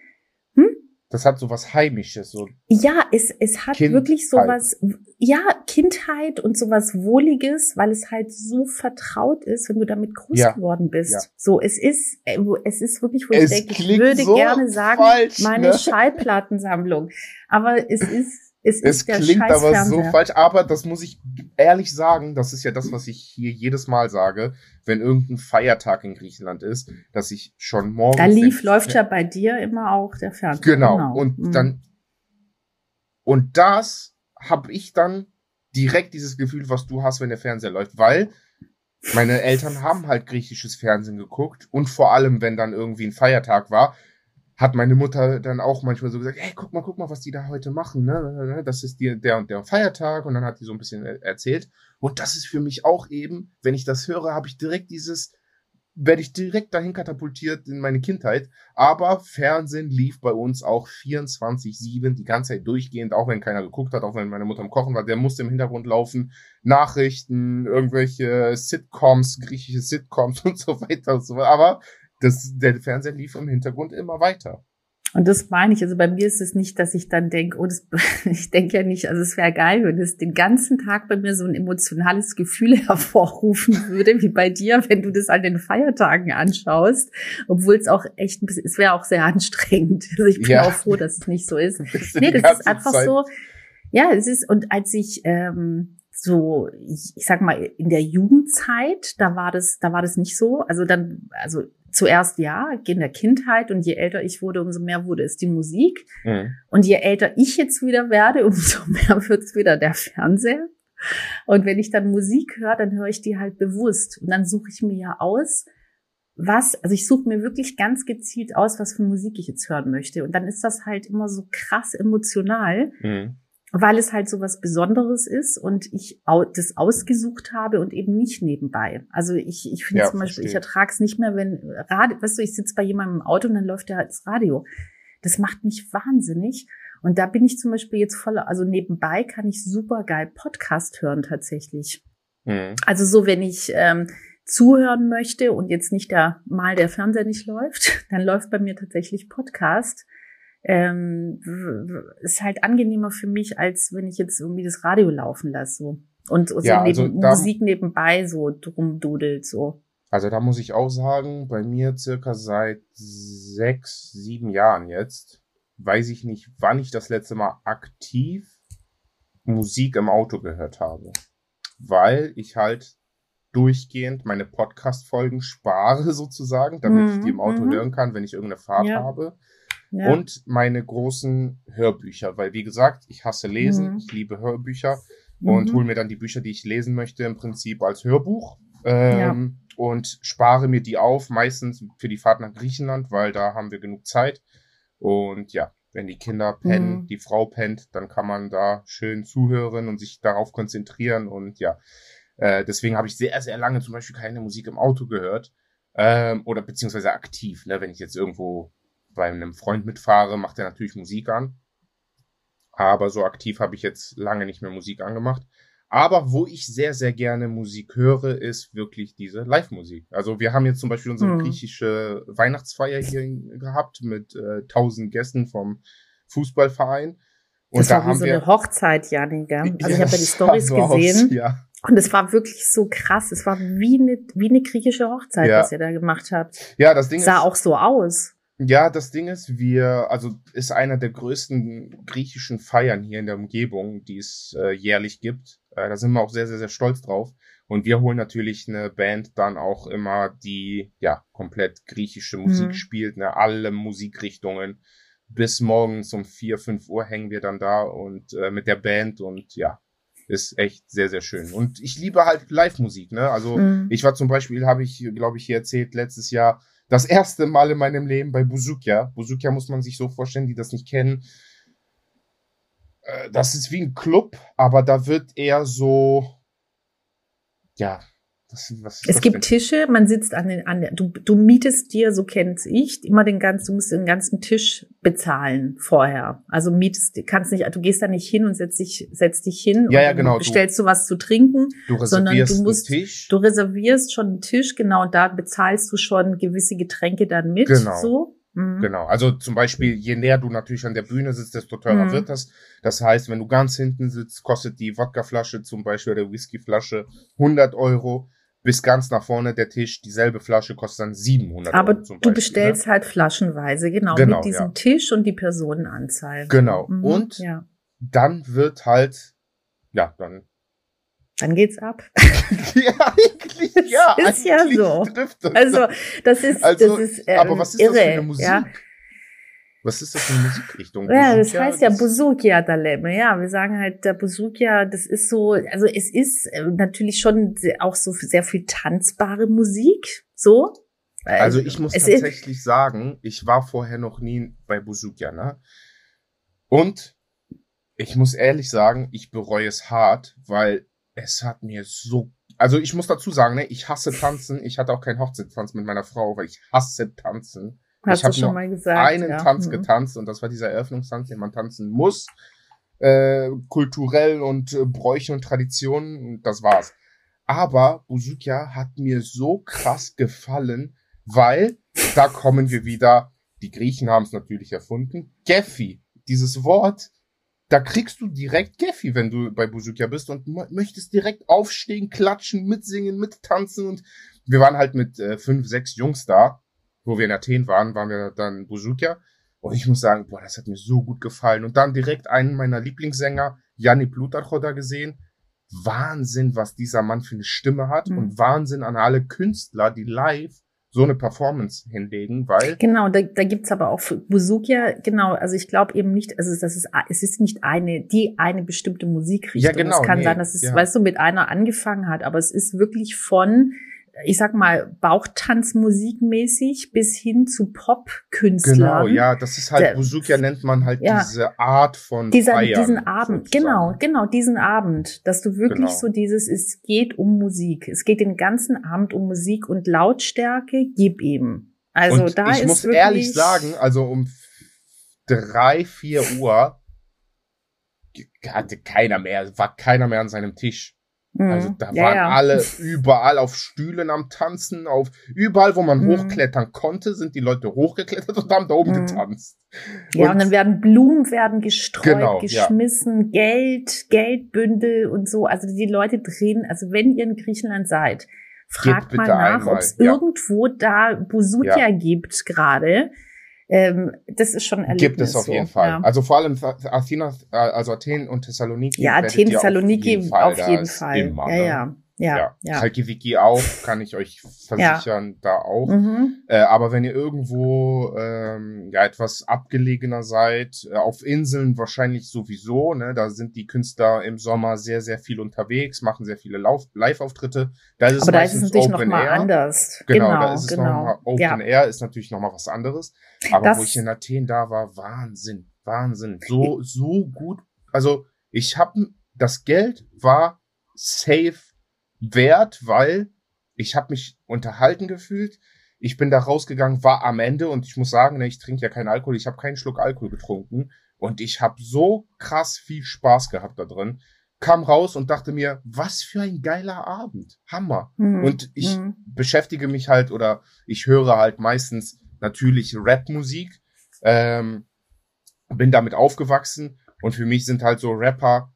Das hat so was Heimisches. So ja, es, es hat Kindheit. wirklich so was, ja, Kindheit und so was Wohliges, weil es halt so vertraut ist, wenn du damit groß ja. geworden bist. Ja. So, es ist, äh, es ist wirklich, wo es ich denke, ich würde so gerne sagen, falsch, meine ne? Schallplattensammlung. Aber es ist, es, es klingt aber so falsch, aber das muss ich ehrlich sagen, das ist ja das, was ich hier jedes Mal sage, wenn irgendein Feiertag in Griechenland ist, dass ich schon morgens. Da lief, läuft ja bei dir immer auch der Fernseher. Genau. genau. Und mhm. dann, und das habe ich dann direkt dieses Gefühl, was du hast, wenn der Fernseher läuft, weil meine Eltern haben halt griechisches Fernsehen geguckt und vor allem, wenn dann irgendwie ein Feiertag war, hat meine Mutter dann auch manchmal so gesagt, hey, guck mal, guck mal, was die da heute machen, ne? Das ist die, der und der Feiertag und dann hat die so ein bisschen erzählt. Und das ist für mich auch eben, wenn ich das höre, habe ich direkt dieses, werde ich direkt dahin katapultiert in meine Kindheit. Aber Fernsehen lief bei uns auch 24-7, die ganze Zeit durchgehend, auch wenn keiner geguckt hat, auch wenn meine Mutter am Kochen war, der musste im Hintergrund laufen, Nachrichten, irgendwelche Sitcoms, griechische Sitcoms [LAUGHS] und so weiter und so weiter. Aber das, der Fernseher lief im Hintergrund immer weiter. Und das meine ich. Also bei mir ist es nicht, dass ich dann denke, oh, das, [LAUGHS] ich denke ja nicht, also es wäre geil, wenn es den ganzen Tag bei mir so ein emotionales Gefühl [LAUGHS] hervorrufen würde, wie bei dir, wenn du das an den Feiertagen anschaust. Obwohl es auch echt ein bisschen, es wäre auch sehr anstrengend. [LAUGHS] Also ich bin ja. auch froh, dass es nicht so ist. nee, das ist einfach Zeit. so. Ja, es ist, und als ich, ähm, so, ich, ich sag mal, in der Jugendzeit, da war das, da war das nicht so. Also dann, also zuerst ja, in der Kindheit und je älter ich wurde, umso mehr wurde es die Musik. Mhm. Und je älter ich jetzt wieder werde, umso [LAUGHS] mehr wird es wieder der Fernseher. Und wenn ich dann Musik höre, dann höre ich die halt bewusst. Und dann suche ich mir ja aus, was, also ich suche mir wirklich ganz gezielt aus, was für Musik ich jetzt hören möchte. Und dann ist das halt immer so krass emotional. Mhm weil es halt so was Besonderes ist und ich das ausgesucht habe und eben nicht nebenbei. Also ich, ich finde ja, zum Beispiel, verstehe. ich ertrage es nicht mehr, wenn Radio, weißt du, ich sitze bei jemandem im Auto und dann läuft da halt das Radio. Das macht mich wahnsinnig. Und da bin ich zum Beispiel jetzt voll, also nebenbei kann ich super geil Podcast hören tatsächlich. Mhm. Also so, wenn ich ähm, zuhören möchte und jetzt nicht der mal der Fernseher nicht läuft, [LAUGHS] dann läuft bei mir tatsächlich Podcast ähm, ist halt angenehmer für mich, als wenn ich jetzt irgendwie das Radio laufen lasse. So. Und so ja, also neben, da, Musik nebenbei so drum dudelt so. Also da muss ich auch sagen, bei mir circa seit sechs, sieben Jahren jetzt, weiß ich nicht, wann ich das letzte Mal aktiv Musik im Auto gehört habe. Weil ich halt durchgehend meine Podcast-Folgen spare [LAUGHS] sozusagen, damit mhm, ich die im Auto mhm. hören kann, wenn ich irgendeine Fahrt ja. habe ja. und meine großen Hörbücher, weil wie gesagt, ich hasse Lesen, mhm. ich liebe Hörbücher mhm. und hole mir dann die Bücher, die ich lesen möchte, im Prinzip als Hörbuch. Ähm, ja. Und spare mir die auf, meistens für die Fahrt nach Griechenland, weil da haben wir genug Zeit. Und ja, wenn die Kinder pennen, mhm. die Frau pennt, dann kann man da schön zuhören und sich darauf konzentrieren. Und ja, äh, deswegen habe ich sehr, sehr lange zum Beispiel keine Musik im Auto gehört. Ähm, oder beziehungsweise aktiv, ne, wenn ich jetzt irgendwo bei einem Freund mitfahre, macht er natürlich Musik an. Aber so aktiv habe ich jetzt lange nicht mehr Musik angemacht. Aber wo ich sehr, sehr gerne Musik höre, ist wirklich diese Live-Musik. Also wir haben jetzt zum Beispiel unsere hm. griechische Weihnachtsfeier hier gehabt mit äh, tausend Gästen vom Fußballverein. Und das da war wie haben so wir, eine Hochzeit, Janik. Also ja, ich habe ja die [LAUGHS] Stories so gesehen. Aus, ja. Und es war wirklich so krass. Es war wie eine, wie eine griechische Hochzeit, ja. was ihr da gemacht habt. Ja, das Ding sah ist, auch so aus. Ja, das Ding ist, wir, also ist einer der größten griechischen Feiern hier in der Umgebung, die es äh, jährlich gibt. Äh, da sind wir auch sehr, sehr, sehr stolz drauf. Und wir holen natürlich eine Band dann auch immer, die ja komplett griechische Musik mhm. spielt, ne, alle Musikrichtungen. Bis morgens um vier, fünf Uhr hängen wir dann da und äh, mit der Band und ja, ist echt sehr, sehr schön. Und ich liebe halt Live-Musik, ne? Also mhm. ich war zum Beispiel, habe ich, glaube ich, hier erzählt, letztes Jahr das erste Mal in meinem Leben bei Buzukia. Buzukia muss man sich so vorstellen, die das nicht kennen. Äh, das ist wie ein Club, aber da wird eher so, ja, was, was es gibt denn? Tische, man sitzt an den, an der, du, du mietest dir, so kenn's ich, immer den ganzen, du musst den ganzen Tisch bezahlen vorher. Also mietest, kannst nicht, du gehst da nicht hin und setzt dich, setzt dich hin ja, ja, genau, bestellst du, was zu trinken, du sondern du musst, du reservierst schon einen Tisch, genau, und da bezahlst du schon gewisse Getränke dann mit, genau. so. Mhm. Genau. Also zum Beispiel, je näher du natürlich an der Bühne sitzt, desto teurer mhm. wird das. Das heißt, wenn du ganz hinten sitzt, kostet die Wodkaflasche zum Beispiel oder Whiskyflasche 100 Euro bis ganz nach vorne der Tisch. Dieselbe Flasche kostet dann 700 Aber Euro Beispiel, du bestellst ne? halt flaschenweise, genau, genau mit diesem ja. Tisch und die Personenanzahl. Genau. Mhm, und ja. dann wird halt, ja, dann dann geht's ab. [LAUGHS] [LAUGHS] ja, eigentlich, ja. Das ist ja so. Also, das ist, also, das ist, ähm, aber was ist irre, das für eine Musik? Ja? Was ist das für eine Musikrichtung? Ja, das heißt ja Buzukia Daleme. Ja, wir sagen halt, der Buzukia, das ist so, also es ist äh, natürlich schon auch so sehr viel tanzbare Musik, so. Also ich muss tatsächlich sagen, ich war vorher noch nie bei Buzukia, ne? Und ich muss ehrlich sagen, ich bereue es hart, weil es hat mir so also ich muss dazu sagen, ne, ich hasse tanzen. Ich hatte auch keinen Hochzeitstanz mit meiner Frau, weil ich hasse tanzen. Hast ich habe schon mal gesagt. einen ja. Tanz mhm. getanzt und das war dieser Eröffnungstanz, den man tanzen muss. Äh, kulturell und äh, Bräuche und Traditionen, das war's. Aber Buzukia hat mir so krass gefallen, weil da kommen wir wieder, die Griechen haben es natürlich erfunden, Geffi, dieses Wort, da kriegst du direkt Geffi, wenn du bei Buzukia bist und möchtest direkt aufstehen, klatschen, mitsingen, mittanzen und wir waren halt mit äh, fünf, sechs Jungs da wo wir in Athen waren, waren wir dann Buzukia. Und ich muss sagen, boah, das hat mir so gut gefallen. Und dann direkt einen meiner Lieblingssänger, Yanni Plutarcho, da gesehen. Wahnsinn, was dieser Mann für eine Stimme hat mhm. und Wahnsinn an alle Künstler, die live so eine Performance hinlegen, weil. Genau, da, da gibt's aber auch für Buzukia, genau, also ich glaube eben nicht, also das ist, es ist nicht eine, die eine bestimmte Musikrichtung. Ja, genau. Es kann nee, sein, dass es, ja. weißt du, mit einer angefangen hat, aber es ist wirklich von ich sag mal, Bauchtanzmusikmäßig bis hin zu Popkünstlern. Genau, ja, das ist halt, Buzukia nennt man halt ja, diese Art von dieser, Feiern, diesen Abend, sozusagen. genau, genau, diesen Abend, dass du wirklich genau. so dieses, es geht um Musik. Es geht den ganzen Abend um Musik und Lautstärke, gib ihm. Also und da ich ist muss wirklich, ehrlich sagen, also um drei, vier Uhr [LAUGHS] hatte keiner mehr, war keiner mehr an seinem Tisch. Also mhm. da ja, waren ja. alle [LAUGHS] überall auf Stühlen am Tanzen, auf überall, wo man mhm. hochklettern konnte, sind die Leute hochgeklettert und haben da oben mhm. getanzt. Ja, und, und, dann werden Blumen werden gestreut, genau, geschmissen, ja. Geld, Geldbündel und so. Also die Leute drehen, also wenn ihr in Griechenland seid, fragt mal nach, ob es irgendwo da Busutia gibt gerade. Ähm, das ist schon ein Erlebnis. Gibt es auf so, jeden Fall. Ja. Also vor allem Athena, also Athen und Thessaloniki. Ja, Athen, Thessaloniki auf jeden Fall. Auf jeden Fall. Immer, ja, ne? ja. Ja, ja. ja. Auch, kann ich euch [LAUGHS] versichern, ja. da auch. Mhm. Äh, aber wenn ihr irgendwo ähm, ja etwas abgelegener seid, äh, auf Inseln wahrscheinlich sowieso, ne, da sind die Künstler im Sommer sehr, sehr viel unterwegs, machen sehr viele Live-Auftritte. Da ist es aber da ist es natürlich nochmal anders. Genau, genau, da ist es genau. nochmal Open ja. Air, ist natürlich nochmal was anderes. Aber das, wo ich in Athen da war, Wahnsinn, Wahnsinn. So, so gut. Also ich habe das Geld war safe wert, weil ich habe mich unterhalten gefühlt. Ich bin da rausgegangen, war am Ende und ich muss sagen, ne, ich trinke ja keinen Alkohol, ich habe keinen Schluck Alkohol getrunken und ich habe so krass viel Spaß gehabt da drin. Kam raus und dachte mir, was für ein geiler Abend. Hammer. Mhm. Und ich mhm. beschäftige mich halt oder ich höre halt meistens natürlich Rap-Musik. Ähm, bin damit aufgewachsen und für mich sind halt so Rapper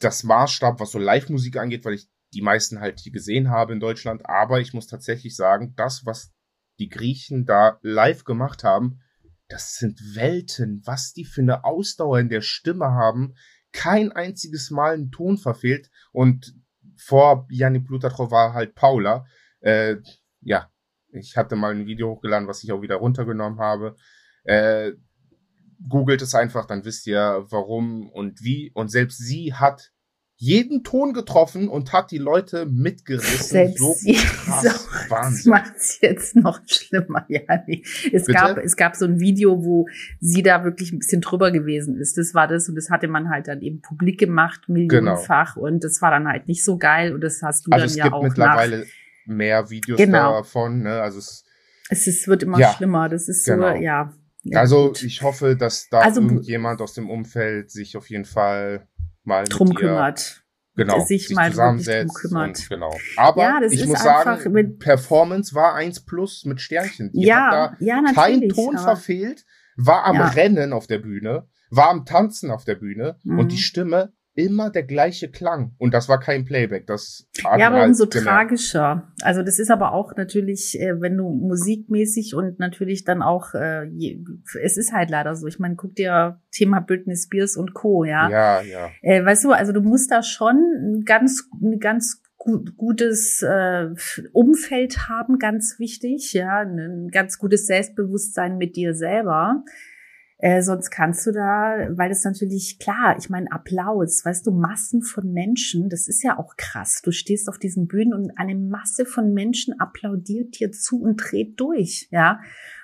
das Maßstab, was so Live-Musik angeht, weil ich die meisten halt hier gesehen habe in Deutschland. Aber ich muss tatsächlich sagen, das, was die Griechen da live gemacht haben, das sind Welten, was die für eine Ausdauer in der Stimme haben. Kein einziges Mal einen Ton verfehlt. Und vor Yanni Plutatro war halt Paula. Äh, ja, ich hatte mal ein Video hochgeladen, was ich auch wieder runtergenommen habe. Äh, googelt es einfach, dann wisst ihr warum und wie. Und selbst sie hat jeden Ton getroffen und hat die Leute mitgerissen. Selbst so krass. [LAUGHS] So, Das macht's jetzt noch schlimmer, [LAUGHS] ja. Nee. Es Bitte? gab, es gab so ein Video, wo sie da wirklich ein bisschen drüber gewesen ist. Das war das und das hatte man halt dann eben publik gemacht, millionenfach genau. und das war dann halt nicht so geil und das hast du also dann ja auch mittlerweile nach. mehr Videos genau. davon, ne? Also es, es ist, wird immer ja, schlimmer. Das ist genau. so, ja. ja also gut. ich hoffe, dass da also, irgendjemand aus dem Umfeld sich auf jeden Fall mal drum kümmert. Genau, sich, sich mal zusammensetzt drum kümmert. Und, genau. Aber ja, ich muss sagen, mit Performance war eins plus mit Sternchen. Die ja, ja, natürlich. Kein Ton verfehlt, war am ja. Rennen auf der Bühne, war am Tanzen auf der Bühne mhm. und die Stimme immer der gleiche Klang. Und das war kein Playback. Das ja, aber umso halt tragischer. Also das ist aber auch natürlich, äh, wenn du musikmäßig und natürlich dann auch, äh, es ist halt leider so. Ich meine, guck dir Thema Britney Spears und Co. Ja, ja, ja. Äh, weißt du, also du musst da schon ein ganz, ein ganz gutes äh, Umfeld haben, ganz wichtig, ja, ein ganz gutes Selbstbewusstsein mit dir selber. Äh, sonst kannst du da, weil das natürlich klar, ich meine Applaus, weißt du, Massen von Menschen, das ist ja auch krass. Du stehst auf diesen Bühnen und eine Masse von Menschen applaudiert dir zu und dreht durch, ja.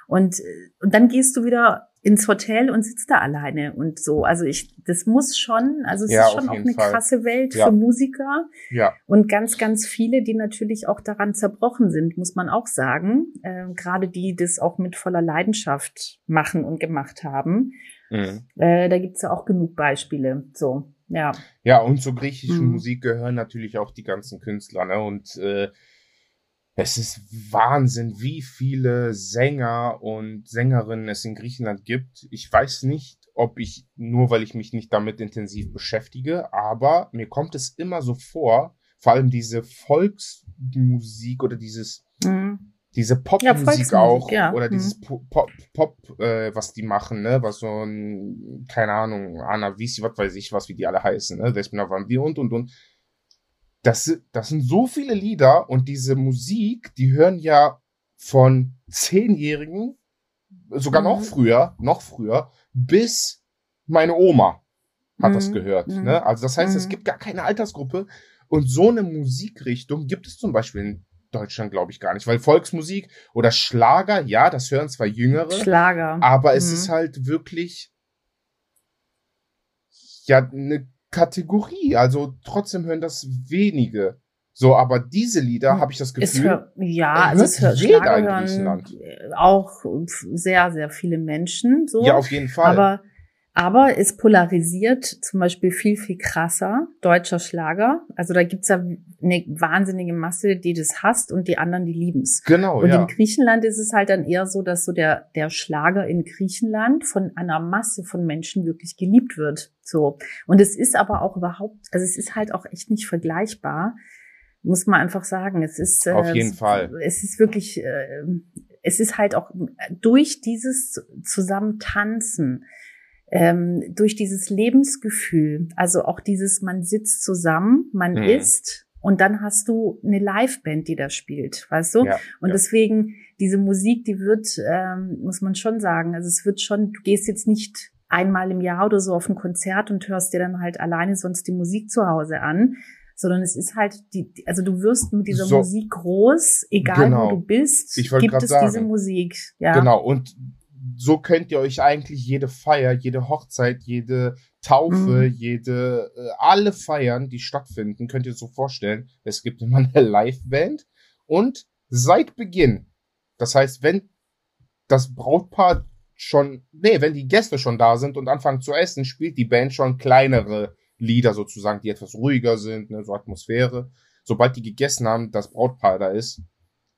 Und und dann gehst du wieder ins Hotel und sitzt da alleine und so. Also ich, das muss schon, also es ja, ist schon auch eine Fall. krasse Welt ja. für Musiker. Ja. Und ganz, ganz viele, die natürlich auch daran zerbrochen sind, muss man auch sagen. Äh, Gerade die, das auch mit voller Leidenschaft machen und gemacht haben. Mhm. Äh, da gibt's ja auch genug Beispiele. So, ja. Ja, und zur griechischen mhm. Musik gehören natürlich auch die ganzen Künstler, ne? Und äh, es ist Wahnsinn, wie viele Sänger und Sängerinnen es in Griechenland gibt. Ich weiß nicht, ob ich, nur weil ich mich nicht damit intensiv beschäftige, aber mir kommt es immer so vor, vor allem diese Volksmusik oder dieses, mhm. diese Popmusik ja, auch, ja. oder mhm. dieses Pop, Pop, äh, was die machen, ne, was so ein, keine Ahnung, Anna Visi, was weiß ich, was wie die alle heißen, ne, Despina Van und und und das, das sind so viele Lieder und diese Musik, die hören ja von Zehnjährigen, sogar mhm. noch früher, noch früher, bis meine Oma hat mhm. das gehört. Mhm. Ne? Also das heißt, es mhm. gibt gar keine Altersgruppe. Und so eine Musikrichtung gibt es zum Beispiel in Deutschland, glaube ich, gar nicht. Weil Volksmusik oder Schlager, ja, das hören zwar Jüngere. Schlager. Aber es mhm. ist halt wirklich ja eine Kategorie. Also trotzdem hören das wenige. So, aber diese Lieder habe ich das Gefühl. Hör, ja, also es hört jeder in Griechenland. Auch sehr, sehr viele Menschen. So. Ja, auf jeden Fall. Aber aber es polarisiert zum Beispiel viel, viel krasser, deutscher Schlager. Also da gibt's ja eine wahnsinnige Masse, die das hasst und die anderen, die lieben's. Genau, und ja. in Griechenland ist es halt dann eher so, dass so der, der Schlager in Griechenland von einer Masse von Menschen wirklich geliebt wird. So. Und es ist aber auch überhaupt, also es ist halt auch echt nicht vergleichbar. Muss man einfach sagen. Es ist, Auf jeden es, Fall. Es ist wirklich, äh, es ist halt auch durch dieses Zusammentanzen, ähm, durch dieses Lebensgefühl, also auch dieses, man sitzt zusammen, man mhm. isst und dann hast du eine Liveband, die da spielt, weißt du? Ja, und ja. deswegen diese Musik, die wird, ähm, muss man schon sagen, also es wird schon, du gehst jetzt nicht einmal im Jahr oder so auf ein Konzert und hörst dir dann halt alleine sonst die Musik zu Hause an, sondern es ist halt die, also du wirst mit dieser so, Musik groß, egal genau. wo du bist, gibt es sagen. diese Musik. Ja. Genau, und so könnt ihr euch eigentlich jede Feier, jede Hochzeit, jede Taufe, mhm. jede, äh, alle Feiern, die stattfinden, könnt ihr so vorstellen. Es gibt immer eine [LAUGHS] Liveband und seit Beginn, das heißt, wenn das Brautpaar schon, nee, wenn die Gäste schon da sind und anfangen zu essen, spielt die Band schon kleinere Lieder sozusagen, die etwas ruhiger sind, ne, so Atmosphäre. Sobald die gegessen haben, das Brautpaar da ist,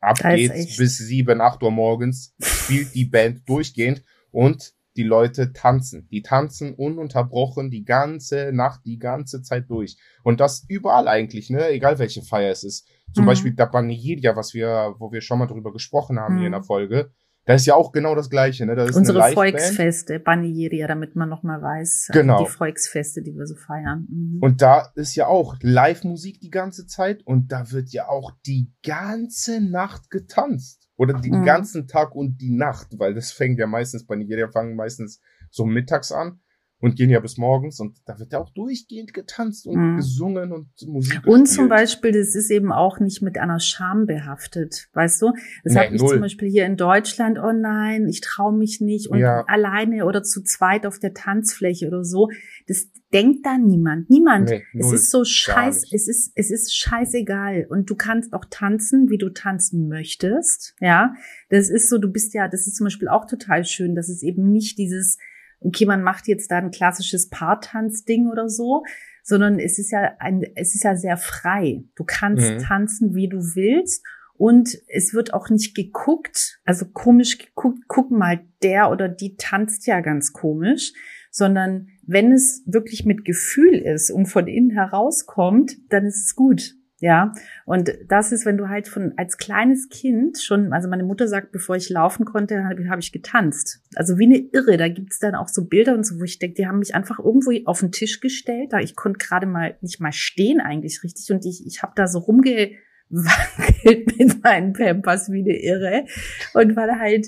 Ab geht's bis sieben, acht Uhr morgens, spielt die Band durchgehend und die Leute tanzen. Die tanzen ununterbrochen die ganze Nacht, die ganze Zeit durch. Und das überall eigentlich, ne? Egal welche Feier es ist. Zum mhm. Beispiel der Banigeria, was wir, wo wir schon mal drüber gesprochen haben mhm. hier in der mhm. Folge. Das ist ja auch genau das Gleiche, ne? Das ist Unsere Volksfeste, Banigeria, damit man nochmal weiß, äh, genau. die Volksfeste, die wir so feiern. Mhm. Und da ist ja auch Live-Musik die ganze Zeit und da wird ja auch die ganze Nacht getanzt. Oder den mhm. ganzen Tag und die Nacht, weil das fängt ja meistens, Banigeria fangen meistens so mittags an und gehen ja bis morgens und da wird ja auch durchgehend getanzt und mhm. gesungen und Musik. Und gespielt. zum Beispiel, das ist eben auch nicht mit einer Scham behaftet, weißt du? Das nee, habe ich null. zum Beispiel hier in Deutschland, oh nein, ich traue mich nicht und ja. alleine oder zu zweit auf der Tanzfläche oder so. Das denkt da niemand, niemand. Nee, es ist so scheiß, es ist es ist scheißegal und du kannst auch tanzen, wie du tanzen möchtest, ja. Das ist so, du bist ja, das ist zum Beispiel auch total schön, dass es eben nicht dieses okay, man macht jetzt da ein klassisches Paartanzding oder so, sondern es ist ja ein, es ist ja sehr frei. Du kannst mhm. tanzen, wie du willst. Und es wird auch nicht geguckt, also komisch geguckt, guck mal, der oder die tanzt ja ganz komisch, sondern wenn es wirklich mit Gefühl ist und von innen herauskommt, dann ist es gut. Ja, und das ist, wenn du halt von als kleines Kind schon, also meine Mutter sagt, bevor ich laufen konnte, habe hab ich getanzt. Also wie eine Irre. Da gibt's dann auch so Bilder und so, wo ich denke, die haben mich einfach irgendwo auf den Tisch gestellt. Da ich konnte gerade mal nicht mal stehen eigentlich richtig und ich ich habe da so rumgewackelt [LAUGHS] mit meinen Pampers wie eine Irre und weil halt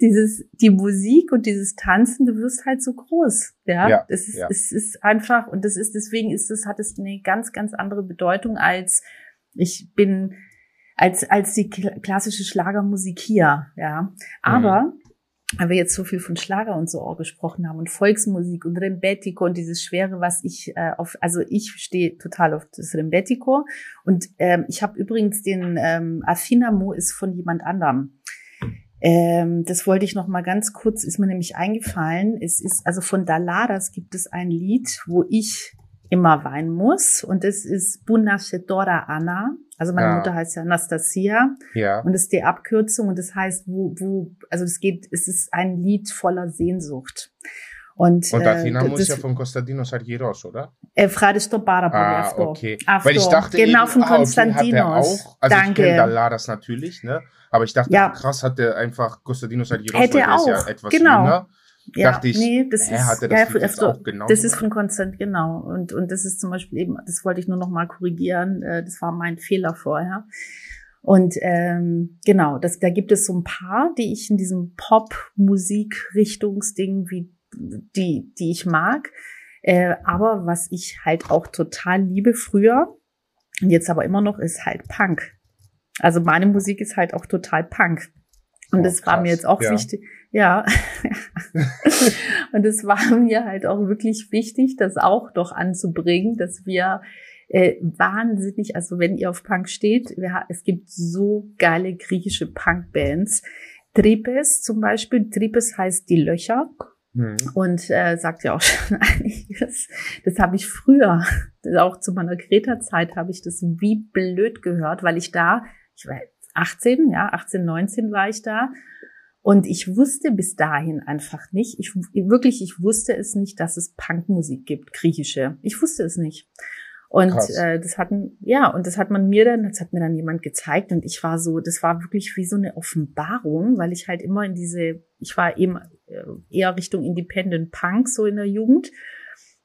dieses, die Musik und dieses Tanzen, du wirst halt so groß. Ja, ja es, ist, ja. es ist einfach, und das ist, deswegen ist es, hat es eine ganz, ganz andere Bedeutung als ich bin, als, als die klassische Schlagermusik hier. Ja, aber, mhm. weil wir jetzt so viel von Schlager und so auch gesprochen haben und Volksmusik und Rembetico und dieses Schwere, was ich äh, auf, also ich stehe total auf das Rembetico und ähm, ich habe übrigens den ähm, Affinamo ist von jemand anderem. Ähm, das wollte ich noch mal ganz kurz, ist mir nämlich eingefallen. Es ist, also von Dalaras gibt es ein Lied, wo ich immer weinen muss. Und das ist Bunashedora Anna. Also meine ja. Mutter heißt ja Anastasia. Ja. Und das ist die Abkürzung. Und das heißt, wo, wo, also es geht, es ist ein Lied voller Sehnsucht. Und, und Athena äh, muss ja von Konstantinos Argyros, oder? Äh, Ευχαριστώ πάρα ah, okay. Weil ich dachte genau eben, von ah, okay, auch. Also Danke. ich kenne Dalaras natürlich, ne? Aber ich dachte, ja. krass, hat der einfach Konstantinos Argyros, Hätte der auch. ist ja etwas genau. jünger. ja, dachte ich, nee, das ist, hatte das, ja, also, auch genau das ist von Konstant, genau. Und, und das ist zum Beispiel eben, das wollte ich nur noch mal korrigieren, äh, das war mein Fehler vorher. Und ähm, genau, das, da gibt es so ein paar, die ich in diesem Pop-Musik-Richtungsding, wie die, die ich mag. Äh, aber was ich halt auch total liebe früher und jetzt aber immer noch, ist halt Punk. Also meine Musik ist halt auch total Punk. Und oh, das war mir jetzt auch ja. wichtig. Ja. [LAUGHS] und es war mir halt auch wirklich wichtig, das auch doch anzubringen, dass wir äh, wahnsinnig, also wenn ihr auf Punk steht, wir, es gibt so geile griechische Punk-Bands. Tripes zum Beispiel. Tripes heißt die Löcher. Mhm. Und äh, sagt ja auch [LAUGHS] schon einiges. Das habe ich früher, auch zu meiner Kreta-Zeit, habe ich das wie blöd gehört, weil ich da, ich war 18, ja, 18, 19 war ich da. Und ich wusste bis dahin einfach nicht, ich wirklich, ich wusste es nicht, dass es Punkmusik gibt, griechische. Ich wusste es nicht. Und äh, das hatten, ja, und das hat man mir dann, das hat mir dann jemand gezeigt und ich war so, das war wirklich wie so eine Offenbarung, weil ich halt immer in diese, ich war eben äh, eher Richtung Independent Punk so in der Jugend.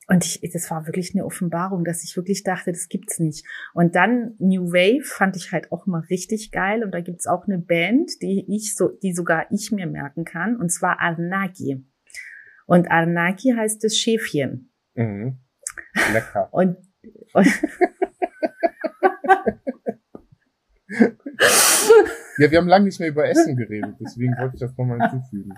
Und ich, das war wirklich eine Offenbarung, dass ich wirklich dachte, das gibt's nicht. Und dann New Wave fand ich halt auch mal richtig geil. Und da gibt's auch eine Band, die ich so, die sogar ich mir merken kann, und zwar Arnaki. Und Arnaki heißt das Schäfchen. Mhm. Lecker. Und ja, wir haben lange nicht mehr über Essen geredet, deswegen wollte ich das nochmal hinzufügen.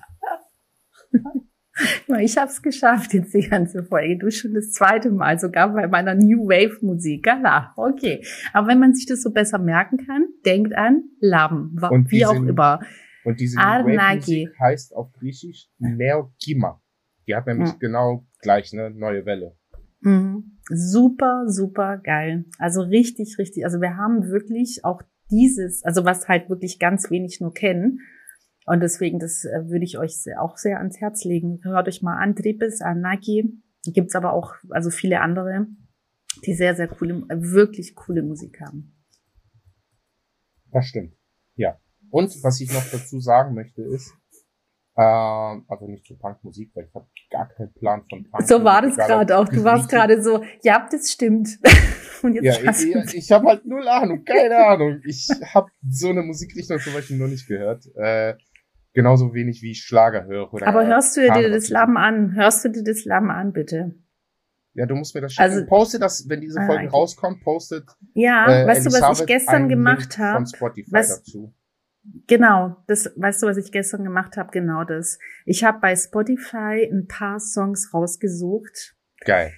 Ich habe es geschafft jetzt die ganze Folge. Du schon das zweite Mal, sogar bei meiner New Wave Musik. Gala, okay. Aber wenn man sich das so besser merken kann, denkt an Laben, und wie auch immer. Und diese New Wave Musik heißt auf Griechisch Neogima. Die hat nämlich hm. genau gleich eine neue Welle. Mhm. Super, super geil. Also richtig, richtig. Also wir haben wirklich auch dieses, also was halt wirklich ganz wenig nur kennen. Und deswegen, das äh, würde ich euch auch sehr ans Herz legen. Hört euch mal an, Tripes, Anaki. Gibt's aber auch, also viele andere, die sehr, sehr coole, wirklich coole Musik haben. Das stimmt. Ja. Und was ich noch dazu sagen möchte ist, also nicht zu Punkmusik, weil ich habe gar keinen Plan von Punk. So war das gerade auch. Du warst gerade so, ja, das stimmt. [LAUGHS] Und jetzt ja, ich, ich, ich habe halt null Ahnung, keine Ahnung. Ich habe so eine Musikrichtung zum Beispiel noch nicht gehört. Äh, genauso wenig wie ich Schlager höre. Oder Aber hörst du dir das Lamm an? Hörst du dir das Lamm an, bitte? Ja, du musst mir das schicken. Also, poste das, wenn diese Folge ah, okay. rauskommt, postet. Ja, äh, weißt Elisabeth du, was ich gestern gemacht habe? Von Spotify was, dazu. Genau, das weißt du, was ich gestern gemacht habe, genau das. Ich habe bei Spotify ein paar Songs rausgesucht. Geil.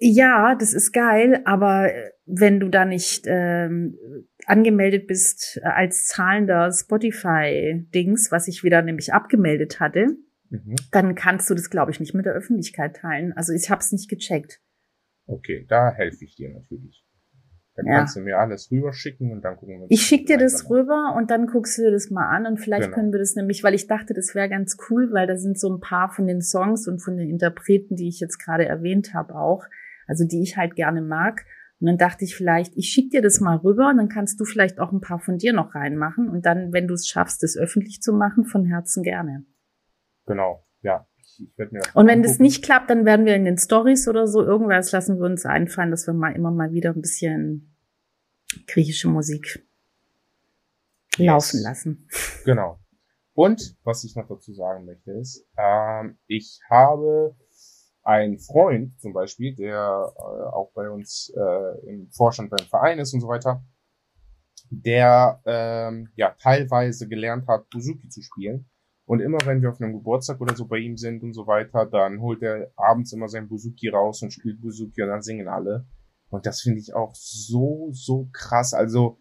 Ja, das ist geil, aber wenn du da nicht ähm, angemeldet bist äh, als zahlender Spotify-Dings, was ich wieder nämlich abgemeldet hatte, mhm. dann kannst du das, glaube ich, nicht mit der Öffentlichkeit teilen. Also ich habe es nicht gecheckt. Okay, da helfe ich dir natürlich. Dann ja. kannst du mir alles rüberschicken und dann gucken wir. Ich schick dir das rüber und dann guckst du dir das mal an und vielleicht genau. können wir das nämlich, weil ich dachte, das wäre ganz cool, weil da sind so ein paar von den Songs und von den Interpreten, die ich jetzt gerade erwähnt habe auch, also die ich halt gerne mag. Und dann dachte ich vielleicht, ich schick dir das mal rüber und dann kannst du vielleicht auch ein paar von dir noch reinmachen und dann, wenn du es schaffst, das öffentlich zu machen, von Herzen gerne. Genau, ja. Ich, ich mir das und wenn angucken. das nicht klappt, dann werden wir in den Stories oder so irgendwas lassen wir uns einfallen, dass wir mal immer mal wieder ein bisschen griechische Musik yes. laufen lassen. Genau. Und was ich noch dazu sagen möchte ist, ähm, ich habe einen Freund zum Beispiel, der äh, auch bei uns äh, im Vorstand beim Verein ist und so weiter, der ähm, ja teilweise gelernt hat, Buzuki zu spielen. Und immer wenn wir auf einem Geburtstag oder so bei ihm sind und so weiter, dann holt er abends immer sein Buzuki raus und spielt Buzuki und dann singen alle. Und das finde ich auch so, so krass. Also,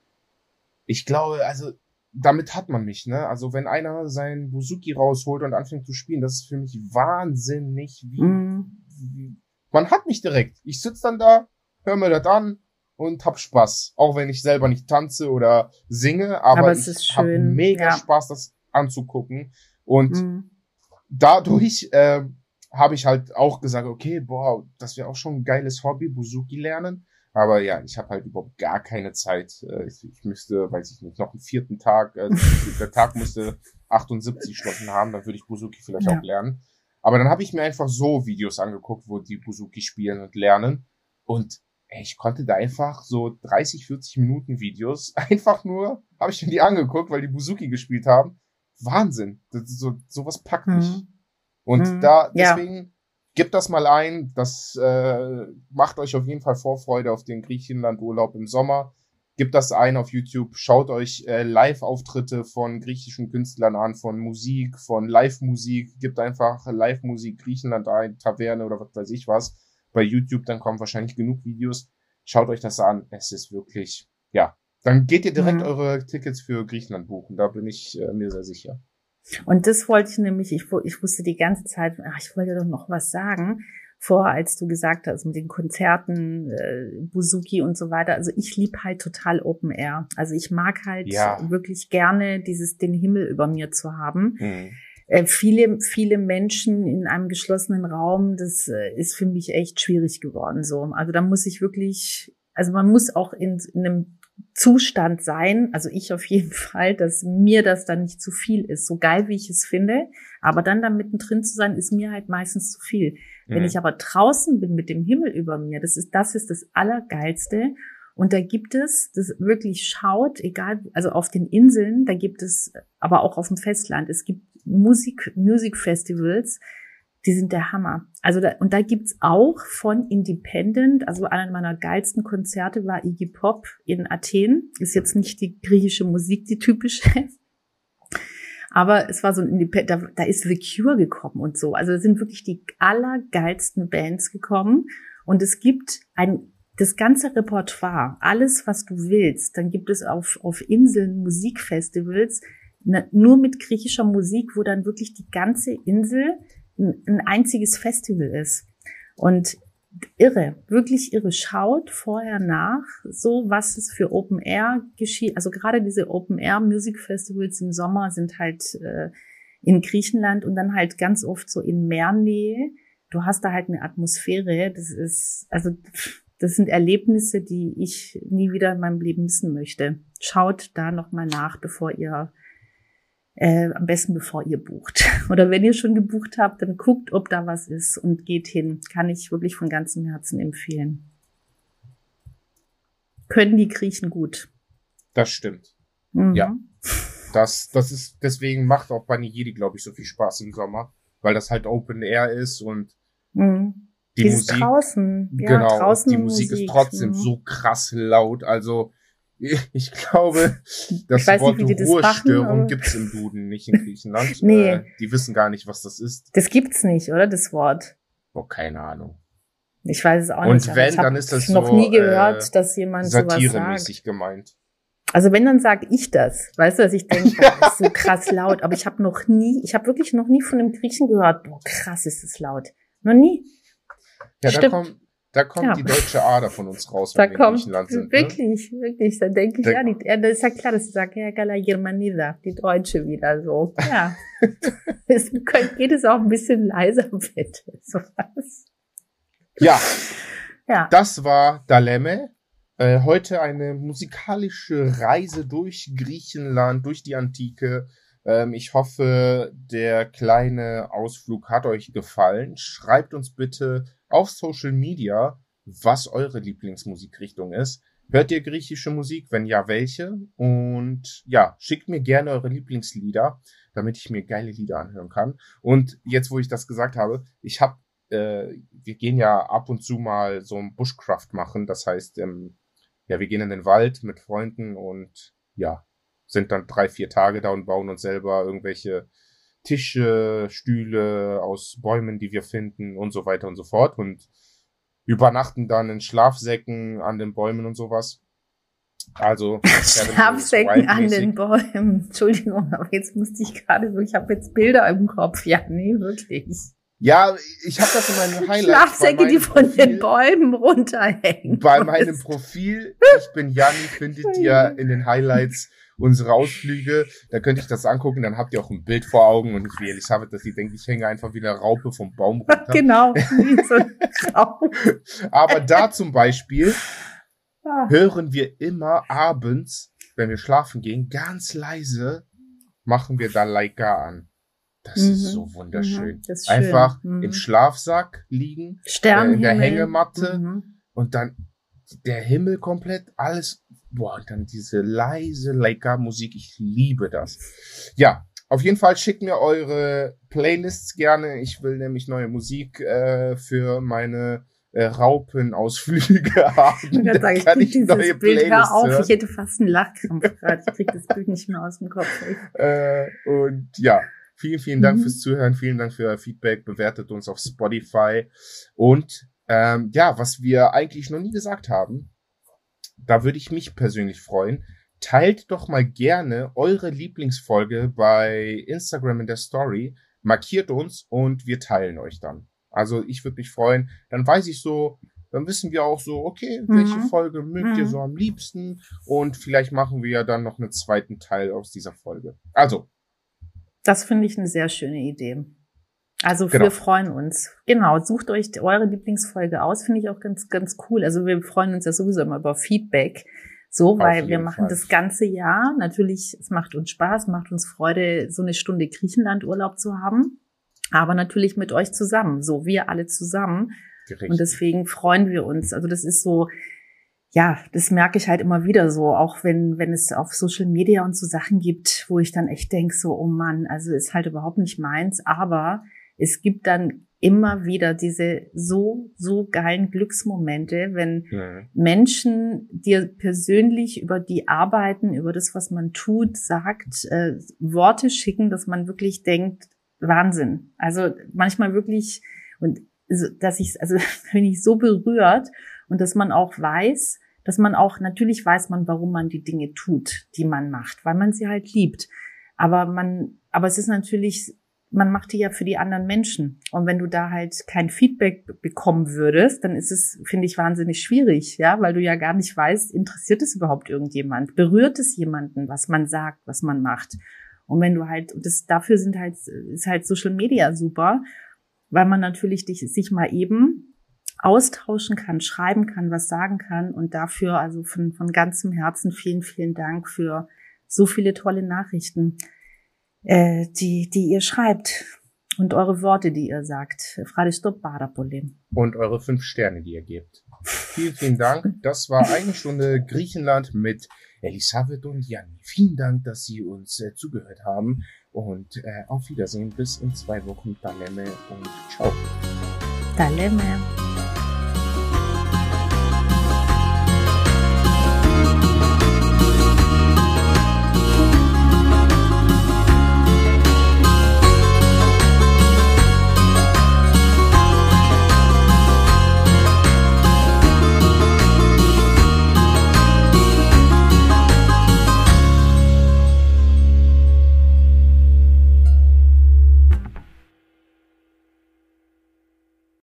ich glaube, also, damit hat man mich, ne? Also, wenn einer sein Buzuki rausholt und anfängt zu spielen, das ist für mich wahnsinnig, wie, mhm. wie man hat mich direkt. Ich sitze dann da, höre mir das an und hab Spaß. Auch wenn ich selber nicht tanze oder singe, aber, aber ich habe mega ja. Spaß, das anzugucken. Und mhm. dadurch äh, habe ich halt auch gesagt, okay, boah, das wäre auch schon ein geiles Hobby, Buzuki lernen. Aber ja, ich habe halt überhaupt gar keine Zeit. Äh, ich, ich müsste, weiß ich nicht, noch einen vierten Tag, äh, [LAUGHS] der Tag müsste 78 Stunden haben, dann würde ich Buzuki vielleicht ja. auch lernen. Aber dann habe ich mir einfach so Videos angeguckt, wo die Buzuki spielen und lernen. Und ey, ich konnte da einfach so 30, 40 Minuten Videos [LAUGHS] einfach nur, habe ich mir die angeguckt, weil die Buzuki gespielt haben. Wahnsinn. Das so, sowas packt mich. Mhm. Und mhm. da, deswegen, ja. gebt das mal ein. Das äh, macht euch auf jeden Fall Vorfreude auf den Griechenland-Urlaub im Sommer. Gebt das ein auf YouTube, schaut euch äh, Live-Auftritte von griechischen Künstlern an, von Musik, von Live-Musik. Gebt einfach Live-Musik Griechenland ein, Taverne oder was weiß ich was. Bei YouTube, dann kommen wahrscheinlich genug Videos. Schaut euch das an. Es ist wirklich, ja. Dann geht ihr direkt mhm. eure Tickets für Griechenland buchen. Da bin ich äh, mir sehr sicher. Und das wollte ich nämlich, ich, ich wusste die ganze Zeit, ach, ich wollte doch noch was sagen vor, als du gesagt hast, mit den Konzerten, äh, Buzuki und so weiter. Also ich lieb halt total Open Air. Also ich mag halt ja. wirklich gerne dieses, den Himmel über mir zu haben. Mhm. Äh, viele, viele Menschen in einem geschlossenen Raum, das äh, ist für mich echt schwierig geworden, so. Also da muss ich wirklich, also man muss auch in, in einem Zustand sein, also ich auf jeden [LAUGHS] Fall, dass mir das dann nicht zu viel ist, so geil wie ich es finde, aber dann da mittendrin zu sein, ist mir halt meistens zu viel. Wenn mhm. ich aber draußen bin mit dem Himmel über mir, das ist, das ist das Allergeilste. Und da gibt es, das wirklich schaut, egal, also auf den Inseln, da gibt es, aber auch auf dem Festland, es gibt Musik, Music Festivals, die sind der Hammer. Also da, und da gibt's auch von Independent, also einer meiner geilsten Konzerte war Iggy Pop in Athen. Ist jetzt nicht die griechische Musik, die typische, [LAUGHS] aber es war so ein Independent, da, da ist The Cure gekommen und so. Also da sind wirklich die allergeilsten Bands gekommen. Und es gibt ein, das ganze Repertoire, alles, was du willst. Dann gibt es auf, auf Inseln Musikfestivals, nur mit griechischer Musik, wo dann wirklich die ganze Insel ein, ein einziges Festival ist. Und irre, wirklich irre. Schaut vorher nach, so was es für Open Air geschieht. Also gerade diese Open Air Music Festivals im Sommer sind halt äh, in Griechenland und dann halt ganz oft so in Meernähe. Du hast da halt eine Atmosphäre. Das ist, also das sind Erlebnisse, die ich nie wieder in meinem Leben missen möchte. Schaut da nochmal nach, bevor ihr äh, am besten bevor ihr bucht. [LAUGHS] Oder wenn ihr schon gebucht habt, dann guckt, ob da was ist und geht hin. Kann ich wirklich von ganzem Herzen empfehlen. Können die Griechen gut. Das stimmt. Mhm. Ja. Das, das ist, deswegen macht auch Banijedi, glaube ich, so viel Spaß im Sommer, weil das halt Open Air ist und mhm. die Dieses Musik. draußen. Ja, genau. Draußen die Musik, Musik, ist trotzdem mhm. so krass laut. Also, [LAUGHS] ich glaube, das Wort nicht, Ruhestörung gibt es im Duden nicht in Griechenland. [LAUGHS] nee. Äh, die wissen gar nicht, was das ist. Das gibt's nicht, oder? Das Wort. Oh, keine Ahnung. Ich weiß es auch Und nicht. Und wenn, dann ist das noch so, nie gehört, äh, dass jemand satiremäßig gemeint. Also wenn, dann sage ich das. Weißt du, dass ich denke, das ist so [LAUGHS] krass laut. Aber ich habe noch nie, ich habe wirklich noch nie von einem Griechen gehört, boah, krass ist es laut. Noch nie. Ja, Stimmt. da kommen, da kommt ja. die deutsche Ader von uns raus, wenn da wir kommt, in Griechenland sind. Ne? Wirklich, ne? wirklich. Da denke ich, da, ja, die, ja, das ist ja klar, dass ich sage, ja, Gala Germanida, die Deutsche wieder so. Ja. [LAUGHS] es geht es auch ein bisschen leiser, bitte. So was. Ja. ja. Das war Dalemme. Äh, heute eine musikalische Reise durch Griechenland, durch die Antike. Ähm, ich hoffe, der kleine Ausflug hat euch gefallen. Schreibt uns bitte auf Social Media, was eure Lieblingsmusikrichtung ist. Hört ihr griechische Musik? Wenn ja, welche? Und ja, schickt mir gerne eure Lieblingslieder, damit ich mir geile Lieder anhören kann. Und jetzt, wo ich das gesagt habe, ich habe, äh, wir gehen ja ab und zu mal so ein Bushcraft machen. Das heißt, ähm, ja, wir gehen in den Wald mit Freunden und ja, sind dann drei, vier Tage da und bauen uns selber irgendwelche Tische, Stühle aus Bäumen, die wir finden und so weiter und so fort und übernachten dann in Schlafsäcken an den Bäumen und sowas. Also [LAUGHS] Schlafsäcken an den Bäumen. [LAUGHS] Entschuldigung, aber jetzt musste ich gerade so, ich habe jetzt Bilder im Kopf. Ja, nee, wirklich. Ja, ich habe das in meinem Highlight. Schlafsäcke, die von Profil, den Bäumen runterhängen. Bei meinem Profil, ich bin Janni, findet ihr [LAUGHS] in den Highlights unsere Ausflüge. Da könnte ich das angucken, dann habt ihr auch ein Bild vor Augen und nicht wie Elisabeth, dass sie denkt, ich hänge einfach wie eine Raupe vom Baum runter. [LAUGHS] Genau, wie so eine Raupe. [LAUGHS] Aber da zum Beispiel ah. hören wir immer abends, wenn wir schlafen gehen, ganz leise machen wir da Laika an. Das mhm. ist so wunderschön. Mhm. Ist Einfach mhm. im Schlafsack liegen. Äh, in der Hängematte mhm. und dann der Himmel komplett, alles, boah, dann diese leise Leica-Musik, ich liebe das. Ja, auf jeden Fall schickt mir eure Playlists gerne. Ich will nämlich neue Musik äh, für meine äh, Raupenausflüge [LAUGHS] haben. Ich sagen, ich kann ich dieses neue Bild, hör auf, hören. ich hätte fast einen Lachkrampf gerade. Ich krieg das Bild nicht mehr aus dem Kopf. äh, und ja, vielen, vielen Dank mhm. fürs Zuhören, vielen Dank für euer Feedback, bewertet uns auf Spotify und ähm, ja, was wir eigentlich noch nie gesagt haben, da würde ich mich persönlich freuen. Teilt doch mal gerne eure Lieblingsfolge bei Instagram in der Story, markiert uns und wir teilen euch dann. Also ich würde mich freuen. Dann weiß ich so, dann wissen wir auch so, okay, welche mhm. Folge mögt mhm. ihr so am liebsten? Und vielleicht machen wir ja dann noch einen zweiten Teil aus dieser Folge. Also. Das finde ich eine sehr schöne Idee. Also genau. wir freuen uns. Genau, sucht euch eure Lieblingsfolge aus, finde ich auch ganz, ganz cool. Also wir freuen uns ja sowieso immer über Feedback. So, weil wir machen Fall. das ganze Jahr. Natürlich, es macht uns Spaß, macht uns Freude, so eine Stunde Griechenland Urlaub zu haben. Aber natürlich mit euch zusammen. So, wir alle zusammen. Richtig. Und deswegen freuen wir uns. Also das ist so, ja, das merke ich halt immer wieder so, auch wenn, wenn es auf Social Media und so Sachen gibt, wo ich dann echt denke, so, oh Mann, also ist halt überhaupt nicht meins, aber es gibt dann immer wieder diese so, so geilen Glücksmomente, wenn ja. Menschen dir persönlich über die Arbeiten, über das, was man tut, sagt, äh, Worte schicken, dass man wirklich denkt, Wahnsinn. Also manchmal wirklich, und dass ich, also [LAUGHS] bin ich so berührt und dass man auch weiß, dass man auch, natürlich weiß man, warum man die Dinge tut, die man macht, weil man sie halt liebt. Aber man, aber es ist natürlich man macht die ja für die anderen Menschen. Und wenn du da halt kein Feedback bekommen würdest, dann ist es, finde ich, wahnsinnig schwierig, ja, weil du ja gar nicht weißt, interessiert es überhaupt irgendjemand? Berührt es jemanden, was man sagt, was man macht? Und wenn du halt, das, dafür sind halt, ist halt Social Media super, weil man natürlich dich, sich mal eben austauschen kann, schreiben kann, was sagen kann und dafür also von, von ganzem Herzen vielen, vielen Dank für so viele tolle Nachrichten äh, die, die ihr schreibt und eure Worte, die ihr sagt. Und eure fünf Sterne, die ihr gebt. Vielen, vielen Dank. Das war eine Stunde Griechenland mit Elisabeth und Janni. Vielen Dank, dass Sie uns äh, zugehört haben und äh, auf Wiedersehen bis in zwei Wochen. Daleme und ciao. Daleme.